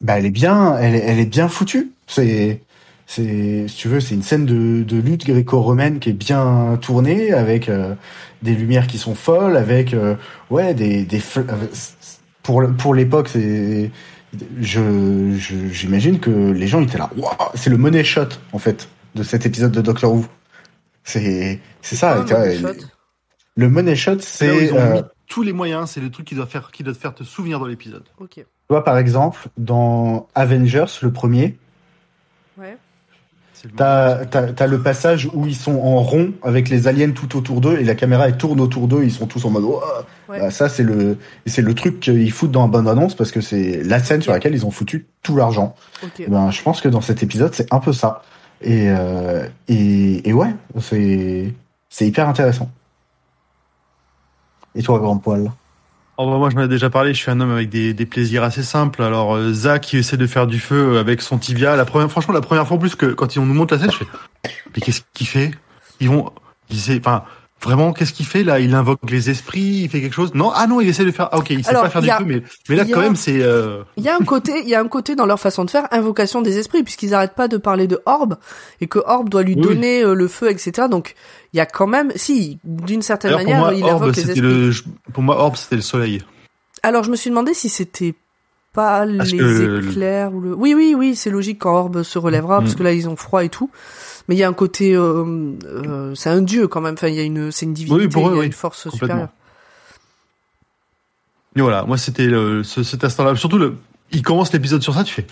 C: bah, elle est bien, elle, est- elle est bien foutue. C'est, c'est, si tu veux, c'est une scène de, de lutte gréco-romaine qui est bien tournée avec euh, des lumières qui sont folles, avec euh, ouais des, des fl- euh, pour le- pour l'époque, c'est je je- j'imagine que les gens étaient là. Waouh, c'est le money shot en fait de cet épisode de Doctor Who. C'est c'est ça. vois, le money shot,
B: Là où
C: c'est
B: ils ont
C: euh,
B: mis tous les moyens, c'est le truc qui doit faire, qui doit te faire te souvenir dans l'épisode.
A: Ok.
C: tu vois par exemple dans Avengers le premier.
B: C'est le
C: t'as t'as t'as le passage où ils sont en rond avec les aliens tout autour d'eux et la caméra elle tourne autour d'eux, ils sont tous en mode
A: Ouais.
C: Bah, ça c'est le c'est le truc qu'ils foutent dans la bonne annonce parce que c'est la scène sur laquelle ils ont foutu tout l'argent. Eh Ben je pense que dans cet épisode c'est un peu ça et euh, et, et ouais c'est c'est hyper intéressant. Et toi grand poil?
B: Oh, bah, moi, je m'en ai déjà parlé. Je suis un homme avec des, plaisirs assez simples. Alors, euh, Zach, qui essaie de faire du feu avec son tibia. La première, franchement, la première fois en plus que quand on nous montre la scène, je fais, mais qu'est-ce qu'il fait? Ils vont, il sait, enfin, vraiment, qu'est-ce qu'il fait là? Il invoque les esprits, il fait quelque chose? Non, ah non, il essaie de faire. Ah, ok, il sait
A: Alors,
B: pas faire du
A: a-
B: feu, mais mais là,
A: a-
B: quand même, c'est. Euh...
A: Il y a un côté, il y a un côté dans leur façon de faire invocation des esprits puisqu'ils arrêtent pas de parler de Orbe et que Orbe doit lui
B: Oui.
A: donner euh, le feu, etc. Donc il y a quand même, si d'une certaine manière,
B: moi,
A: il
B: Orbe,
A: invoque les
B: c'était
A: esprits.
B: le, pour moi, Orbe, c'était le soleil.
A: Alors je me suis demandé si c'était pas
B: Parce
A: les
B: le-
A: éclairs ou le. Oui, oui, oui, c'est logique quand Orbe se relèvera parce
B: Mm.
A: que là ils ont froid et tout. Mais il y a un côté, euh, euh, c'est un dieu quand même. Enfin, il y a une, c'est une divinité,
B: Oui, pour eux,
A: il y a
B: oui,
A: une force supérieure.
B: Et voilà, moi, c'était ce, cet instant-là. Surtout, le, il commence l'épisode sur ça, tu fais.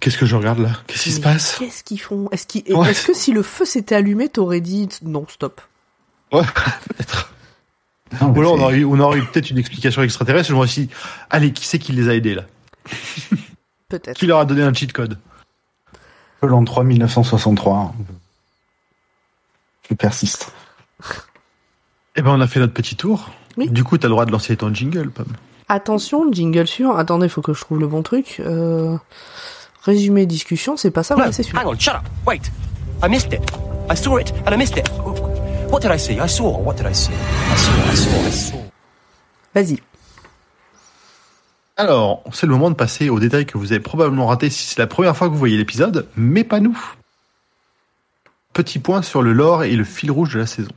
B: Qu'est-ce que je regarde là? Qu'est-ce qui se passe?
A: Qu'est-ce qu'ils font? Est-ce
B: Ouais.
A: que si le feu s'était allumé, t'aurais dit non, stop
B: Ouais, peut-être.
C: Non,
B: Ou alors on
C: c'est-
B: aurait eu, on aurait eu peut-être une explication extraterrestre. Je me suis dit, allez, qui c'est qui les a aidés là?
A: Peut-être.
B: Qui leur a donné un cheat code?
C: L'an 3 1963. Je persiste.
B: Eh ben, on a fait notre petit tour.
A: Oui.
B: Du coup, t'as le droit de lancer ton jingle, Pomme.
A: Attention, jingle suivant. Attendez, faut que je trouve le bon truc. Euh... Résumé discussion, c'est pas ça, ouais,
E: No,
A: c'est celui-là.
E: hang on, shut up. Wait. I missed it. I saw it and I missed it. What did I see? I saw. What did I see? I saw, I saw, I saw.
A: Vas-y.
B: Alors, c'est le moment de passer aux détails que vous avez probablement ratés si c'est la première fois que vous voyez l'épisode, mais pas nous. Petit point sur le lore et le fil rouge de la saison.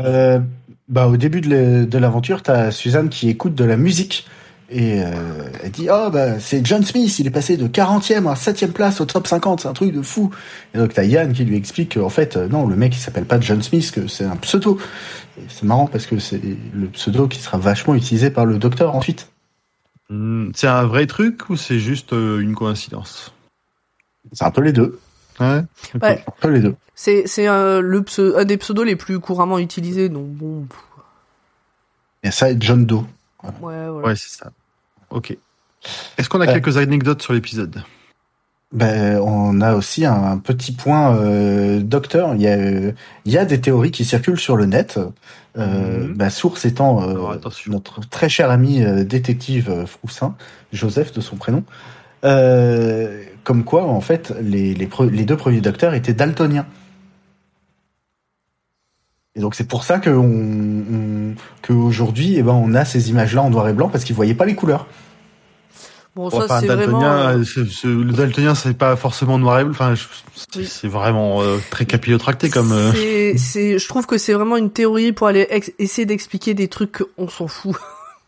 C: Euh, bah, au début de l'aventure, t'as Suzanne qui écoute de la musique et euh, elle dit oh bah c'est John Smith, il est passé de 40e à 7e place au top 50, c'est un truc de fou. Et donc t'as Yann qui lui explique qu'en fait euh, non, le mec il s'appelle pas John Smith, que c'est un pseudo. C'est marrant parce que c'est le pseudo qui sera vachement utilisé par le docteur ensuite.
B: Hmm, C'est un vrai truc ou c'est juste euh, une coïncidence?
C: C'est un peu les deux.
B: Ouais.
A: Ouais.
C: Un peu les deux.
A: C'est c'est euh, le un des pseudos les plus couramment utilisés, donc bon.
C: Et ça et John Doe.
A: Ouais, voilà.
B: Ouais, c'est ça. Ok. Est-ce qu'on a
C: Euh.
B: quelques anecdotes sur l'épisode?
C: Ben, on a aussi un petit point euh, docteur. Il y, a, euh, il y a des théories qui circulent sur le net. Euh,
B: Mhm.
C: source étant euh,
B: Alors,
C: notre très cher ami euh, détective euh, Froussin, Joseph de son prénom, euh, comme quoi en fait les, les, pre- les deux premiers docteurs étaient daltoniens. Et donc c'est pour ça que on, on- qu'aujourd'hui eh ben on a ces images-là en noir et blanc parce qu'ils voyaient pas les couleurs.
A: Bon, ça
B: enfin,
A: c'est
B: daltonien,
A: vraiment. euh,
B: c'est- c'est- le daltonien, c'est pas forcément noir et blanc. Enfin, je- c'est
A: Oui.
B: vraiment euh, très capillotracté comme. euh,
A: c'est, c'est, je trouve que c'est vraiment une théorie pour aller ex- essayer d'expliquer des trucs qu'on s'en fout.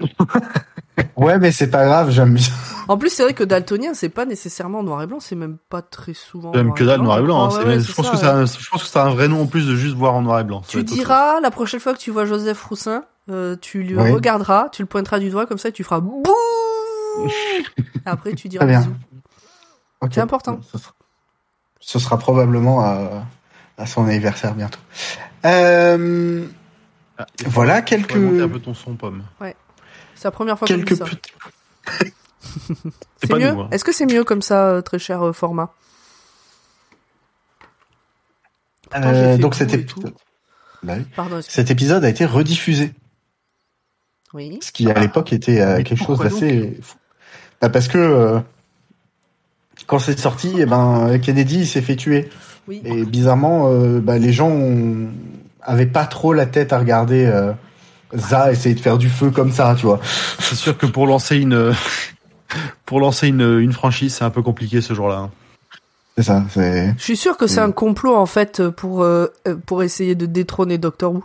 C: Ouais, mais c'est pas grave, j'aime bien.
A: En plus, c'est vrai que daltonien, c'est pas nécessairement noir et blanc, c'est même pas très souvent.
B: Même que dalle noir et blanc. hein,
A: Ah ouais, ouais,
B: je pense
A: ça,
B: que c'est
A: ouais.
B: un, je pense que c'est un vrai nom en plus de juste voir en noir et blanc. Ça
A: Tu diras la prochaine fois que tu vois Joseph Roussin, euh, tu lui
C: Oui.
A: regarderas, tu le pointeras du doigt comme ça, et tu feras bouh. Après, tu diras
C: Très bien.
A: bisous.
C: Ok.
A: C'est important.
C: Ce sera, ce sera probablement à, à son anniversaire bientôt. Euh.
B: Ah, il
C: voilà quelques
B: monter un peu ton son, pomme.
A: C'est la première fois qu'on dit
C: quelques
A: ça.
B: C'est
A: mieux
B: hein.
A: Est-ce que c'est mieux comme ça, euh, très cher euh, format Pourtant,
C: Euh, donc cet
A: et.
C: Bah oui.
A: Pardon, excuse-
C: cet épisode a été rediffusé,
A: Oui.
C: ce qui à l'époque était euh, quelque chose d'assez fou. Bah, parce que euh, quand c'est sorti, eh ben Kennedy s'est fait tuer.
A: Oui.
C: Et bizarrement, euh, bah, les gens ont... avaient pas trop la tête à regarder euh, Ça essayer de faire du feu comme ça, tu vois.
B: C'est sûr que pour lancer une pour lancer une, une franchise, c'est un peu compliqué ce jour-là. hein.
C: C'est ça. C'est.
A: Je suis sûr que c'est un complot en fait pour euh, euh, pour essayer de détrôner Doctor Who.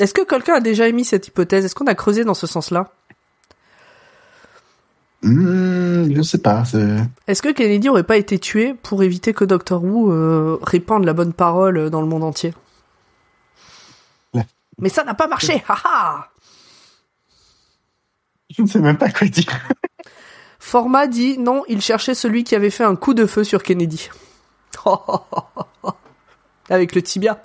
A: Est-ce que quelqu'un a déjà émis cette hypothèse? Est-ce qu'on a creusé dans ce sens-là?
C: Hmm, je sais pas. C'est.
A: Est-ce que Kennedy aurait pas été tué pour éviter que Doctor Who euh, répande la bonne parole dans le monde entier? Mais ça n'a pas marché, haha
C: Je ne sais même pas quoi dire.
A: Format dit non, il cherchait celui qui avait fait un coup de feu sur Kennedy. Avec le tibia.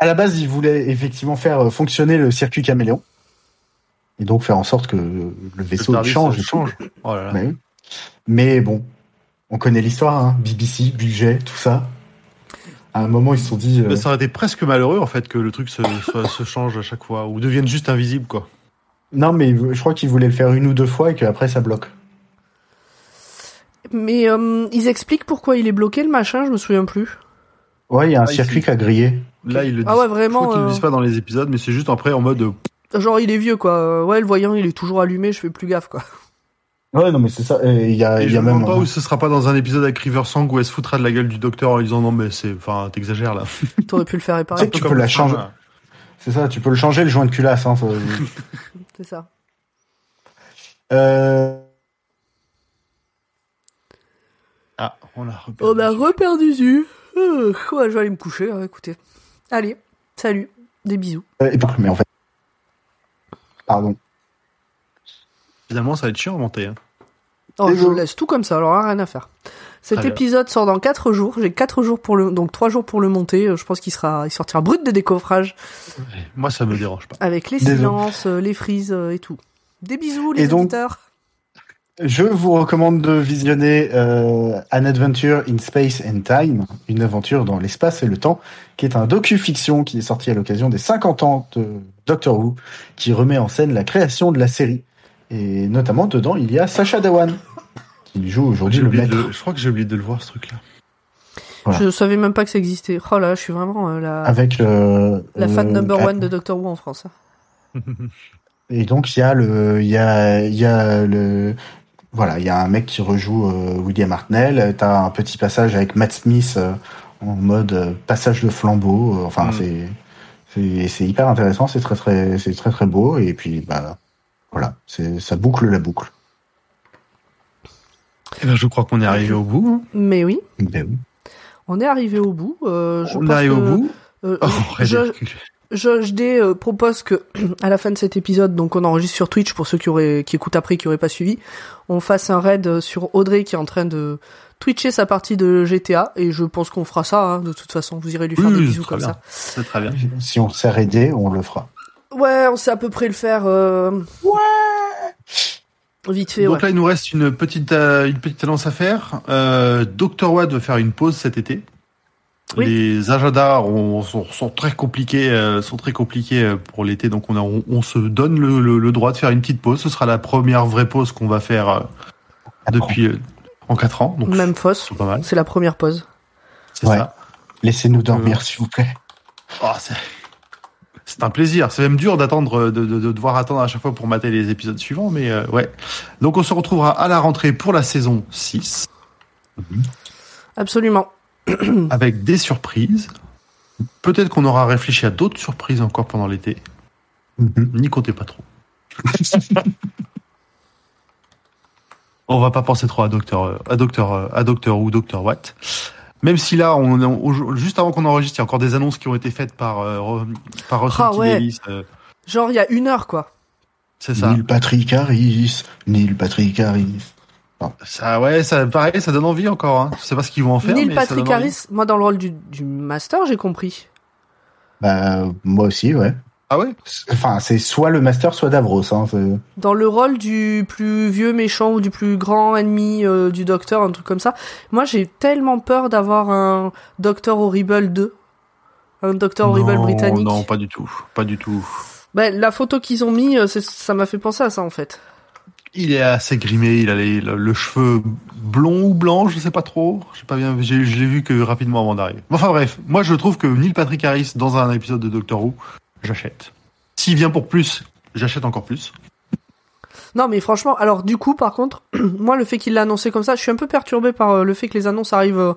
C: À la base, il voulait effectivement faire euh, fonctionner le circuit caméléon. Et donc faire en sorte que le vaisseau
B: Le
C: change.
B: Oh là là.
C: Mais, oui. Mais bon, on connaît l'histoire, hein. BBC, budget, tout ça. À un moment, ils se sont dit. euh,
B: ça aurait été presque malheureux en fait que le truc se, soit- se change à chaque fois ou devienne juste invisible quoi.
C: Non, mais je crois qu'ils voulaient le faire une ou deux fois et qu'après ça bloque.
A: Mais euh, ils expliquent pourquoi il est bloqué le machin, je me souviens plus.
C: Ouais, il y a un
B: Ah,
C: circuit qui a grillé.
B: Là ils le disent.
A: Ah ouais, vraiment,
B: Je crois qu'ils le
A: euh.
B: disent pas dans les épisodes, mais c'est juste après en mode.
A: Genre il est vieux quoi. Ouais, le voyant il est toujours allumé, je fais plus gaffe quoi.
C: Ouais, non, mais c'est ça. Et Il y a,
B: Et
C: il
B: je
C: y a
B: me
C: même.
B: pas où ce sera pas dans un épisode avec River Song où elle se foutra de la gueule du docteur en lui disant non mais c'est, enfin t'exagères là.
A: T'aurais pu le faire
C: Tu
A: réparer.
C: sais, tu peux la changer. C'est ça, tu peux le changer le joint de culasse. Hein, ça-
A: C'est ça.
C: euh...
B: Ah on a repéré.
A: On a reperdu Zu. Euh, ouais, je vais aller me coucher, hein, écoutez. Allez, salut, des bisous.
C: euh, et donc, mais en fait. Pardon.
B: Finalement, ça va être chiant à monter. Hein.
A: Oh, je
C: vous
A: laisse tout comme ça, alors hein, rien à faire. Cet
B: Très bien.
A: épisode sort dans 4 jours. J'ai 4 jours pour le, donc 3 jours pour le monter. Euh, Je pense qu'il sera, il sortira brut de décoffrage
B: Moi, ça me dérange pas.
A: avec les
C: Désolé.
A: silences, euh, les frises euh, et tout. Des bisous les
C: Et donc-
A: auditeurs.
C: Je vous recommande de visionner euh, An Adventure in Space and Time, une aventure dans l'espace et le temps, qui est un docu-fiction qui est sorti à l'occasion des 50 ans de Doctor Who, qui remet en scène la création de la série. Et notamment dedans, il y a Sacha Dhawan, qui joue aujourd'hui le
B: de
C: maître.
B: Je crois que j'ai oublié de le voir, ce truc-là.
C: voilà.
A: Je savais même pas que ça existait. Oh là, je suis vraiment euh, la,
C: Avec le,
A: la fan
C: euh,
A: number
C: ah,
A: one de Doctor Who en France.
C: Et donc il y a le, il y a, il y a le, voilà, il y a un mec qui rejoue euh, William Hartnell. T'as un petit passage avec Matt Smith euh, en mode euh, passage de flambeau. Enfin,
B: Mm.
C: c'est, c'est, c'est hyper intéressant. C'est très très, c'est très très beau. Et puis bah, voilà, c'est, ça boucle la boucle.
B: Eh ben, je crois qu'on est arrivé au bout. hein.
A: Mais oui,
C: Ben oui.
A: on est arrivé au bout. Euh, je
B: On
A: pense
B: est arrivé au bout.
A: euh,
B: Oh,
A: je- Josh D euh, propose que à la fin de cet épisode, donc on enregistre sur Twitch pour ceux qui auraient qui écoutent après qui auraient pas suivi, on fasse un raid sur Audrey qui est en train de twitcher sa partie de GTA et je pense qu'on fera ça hein, de toute façon. Vous irez lui faire
B: Oui,
A: des bisous comme
B: bien.
A: ça.
B: C'est très bien.
C: Si on sait aider, on le fera.
A: Ouais, on sait à peu près le faire. Euh... Vite fait,
B: Donc
A: ouais.
B: là, il nous reste une petite, euh, une petite annonce à faire. Euh, Dr. Watt veut faire une pause cet été.
A: Oui.
B: Les agendas ont- sont, sont très compliqués, euh, sont très compliqués euh, pour l'été, donc on, a, on, on se donne le, le- le droit de faire une petite pause. Ce sera la première vraie pause qu'on va faire euh, depuis euh, en quatre ans, donc
A: Même fausse.
B: c'est pas mal.
A: C'est la première pause.
B: C'est
C: Ouais.
B: ça.
C: Laissez-nous dormir, s'il vous plaît.
B: Oh, c'est c'est un plaisir. C'est même dur d'attendre, de, de, de devoir attendre à chaque fois pour mater les épisodes suivants, mais euh, ouais. Donc on se retrouvera à la rentrée pour la saison 6
A: Absolument.
B: avec des surprises. Peut-être qu'on aura réfléchi à d'autres surprises encore pendant l'été.
C: Mhm.
B: N'y comptez pas trop. on va pas penser trop à Docteur, à Docteur, à Docteur ou Docteur Watt. Même si là, on, on- juste avant qu'on enregistre, il y a encore des annonces qui ont été faites par euh, par Russell
A: Ah
B: T.
A: ouais.
B: Euh,
A: Genre il y a une heure quoi.
B: c'est ça.
C: Neil Patrick Harris, Neil Patrick Harris.
B: Ça, ouais, ça, pareil, ça donne envie encore. Hein. Je sais pas ce qu'ils vont en faire.
A: Neil
B: mais ça
A: Patrick
B: donne envie.
A: Harris, moi dans le rôle du, du master, j'ai compris.
C: Bah moi aussi, ouais.
B: Ah ouais?
C: Enfin, c'est soit le master, soit Davros. Hein,
A: Dans le rôle du plus vieux méchant ou du plus grand ennemi euh, du docteur, un truc comme ça. Moi j'ai tellement peur d'avoir un Docteur Horrible 2. Un Docteur Horrible britannique.
B: Non, pas du tout, pas du tout.
A: Bah, la photo qu'ils ont mis, euh, ça m'a fait penser à ça en fait.
B: Il est assez grimé, il a les- le, le cheveu blond ou blanc, je sais pas trop. J'ai pas bien, j'ai, je l'ai vu que rapidement avant d'arriver. Enfin bref, moi je trouve que Neil Patrick Harris dans un épisode de Doctor Who, j'achète. S'il vient pour plus, j'achète encore plus.
A: Non mais franchement, alors du coup par contre, moi le fait qu'il l'a annoncé comme ça, je suis un peu perturbé par euh, le fait que les annonces arrivent. euh,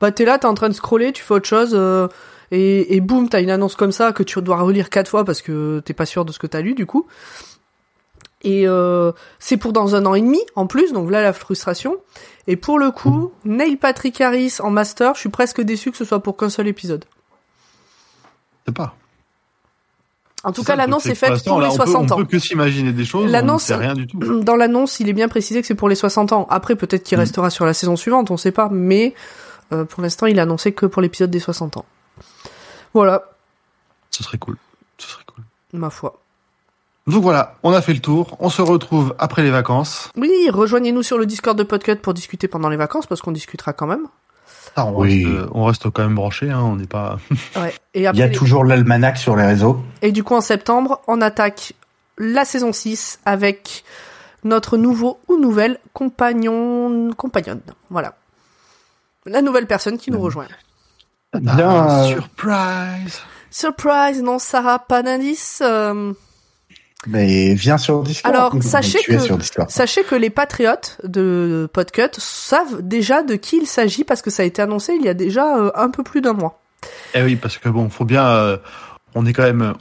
A: bah t'es là, t'es en train de scroller, tu fais autre chose, euh, et, et boum, t'as une annonce comme ça que tu dois relire quatre fois parce que t'es pas sûr de ce que t'as lu du coup. Et c'est pour dans un an et demi en plus, donc là la frustration. Et pour le coup, Neil Patrick Harris en master, je suis presque déçu que ce soit pour qu'un seul épisode.
B: C'est pas.
A: En tout cas, l'annonce est faite pour les
B: on peut-
A: 60 ans.
B: On peut que s'imaginer des choses.
A: L'annonce-
B: On ne sait rien du tout.
A: Dans l'annonce, il est bien précisé que c'est pour les 60 ans. Après, peut-être qu'il
B: Mm.
A: restera sur la saison suivante, on sait pas. Mais euh, pour l'instant, il a annoncé que pour l'épisode des 60 ans. Voilà,
B: Ce serait cool. Ce serait cool.
A: ma foi.
B: Donc voilà, on a fait le tour. On se retrouve après les vacances.
A: Oui, rejoignez-nous sur le Discord de Podcut pour discuter pendant les vacances, parce qu'on discutera quand même.
B: Ah, on,
C: Oui.
B: reste, on reste quand même branché. Hein, on n'est pas.
A: Ouais. Et
C: Il y a
A: les-
C: toujours l'almanach sur les réseaux.
A: et du coup, en septembre, on attaque la saison 6 avec notre nouveau ou nouvelle compagnon, compagnonne. Voilà. La nouvelle personne qui nous
C: Mm.
A: rejoint.
B: Ah,
C: euh,
B: surprise.
A: Surprise, non, Sarah, pas d'indice. euh,
C: Mais viens sur Discord.
A: Alors, sachez que-
C: sur Discord.
A: Sachez que les patriotes de Podcut savent déjà de qui il s'agit parce que ça a été annoncé il y a déjà euh, un peu plus d'un mois.
B: Eh oui, parce que bon, faut bien. euh, on est quand même.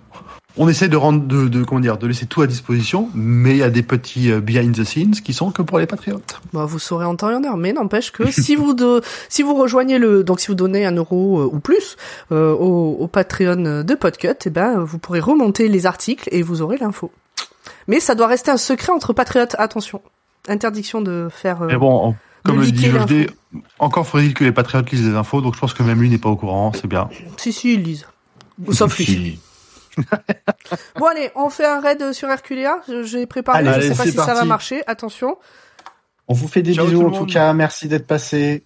B: On essaie de rendre, de, de comment dire, de laisser tout à disposition, mais il y a des petits euh, behind the scenes qui sont que pour les patriotes.
A: Bah, vous saurez en temps et en heure, mais n'empêche que si vous de, si vous rejoignez le, donc si vous donnez un euro euh, ou plus euh, au, au Patreon de Podcut, eh ben vous pourrez remonter les articles et vous aurez l'info. Mais ça doit rester un secret entre patriotes. Attention, interdiction de faire. euh,
B: Mais bon, comme le dit encore faudrait-il que les patriotes lisent les infos, donc je pense que même lui n'est pas au courant, c'est bien.
A: Si si, ils lisent. Sauf lui. Bon allez, on fait un raid sur Herculea. Je- J'ai préparé,
C: Allez,
A: je sais
C: allez,
A: pas
C: c'est
A: si ça va marcher. Attention.
C: On vous fait des
B: Ciao,
C: bisous
B: tout
C: en tout cas. Merci d'être passé.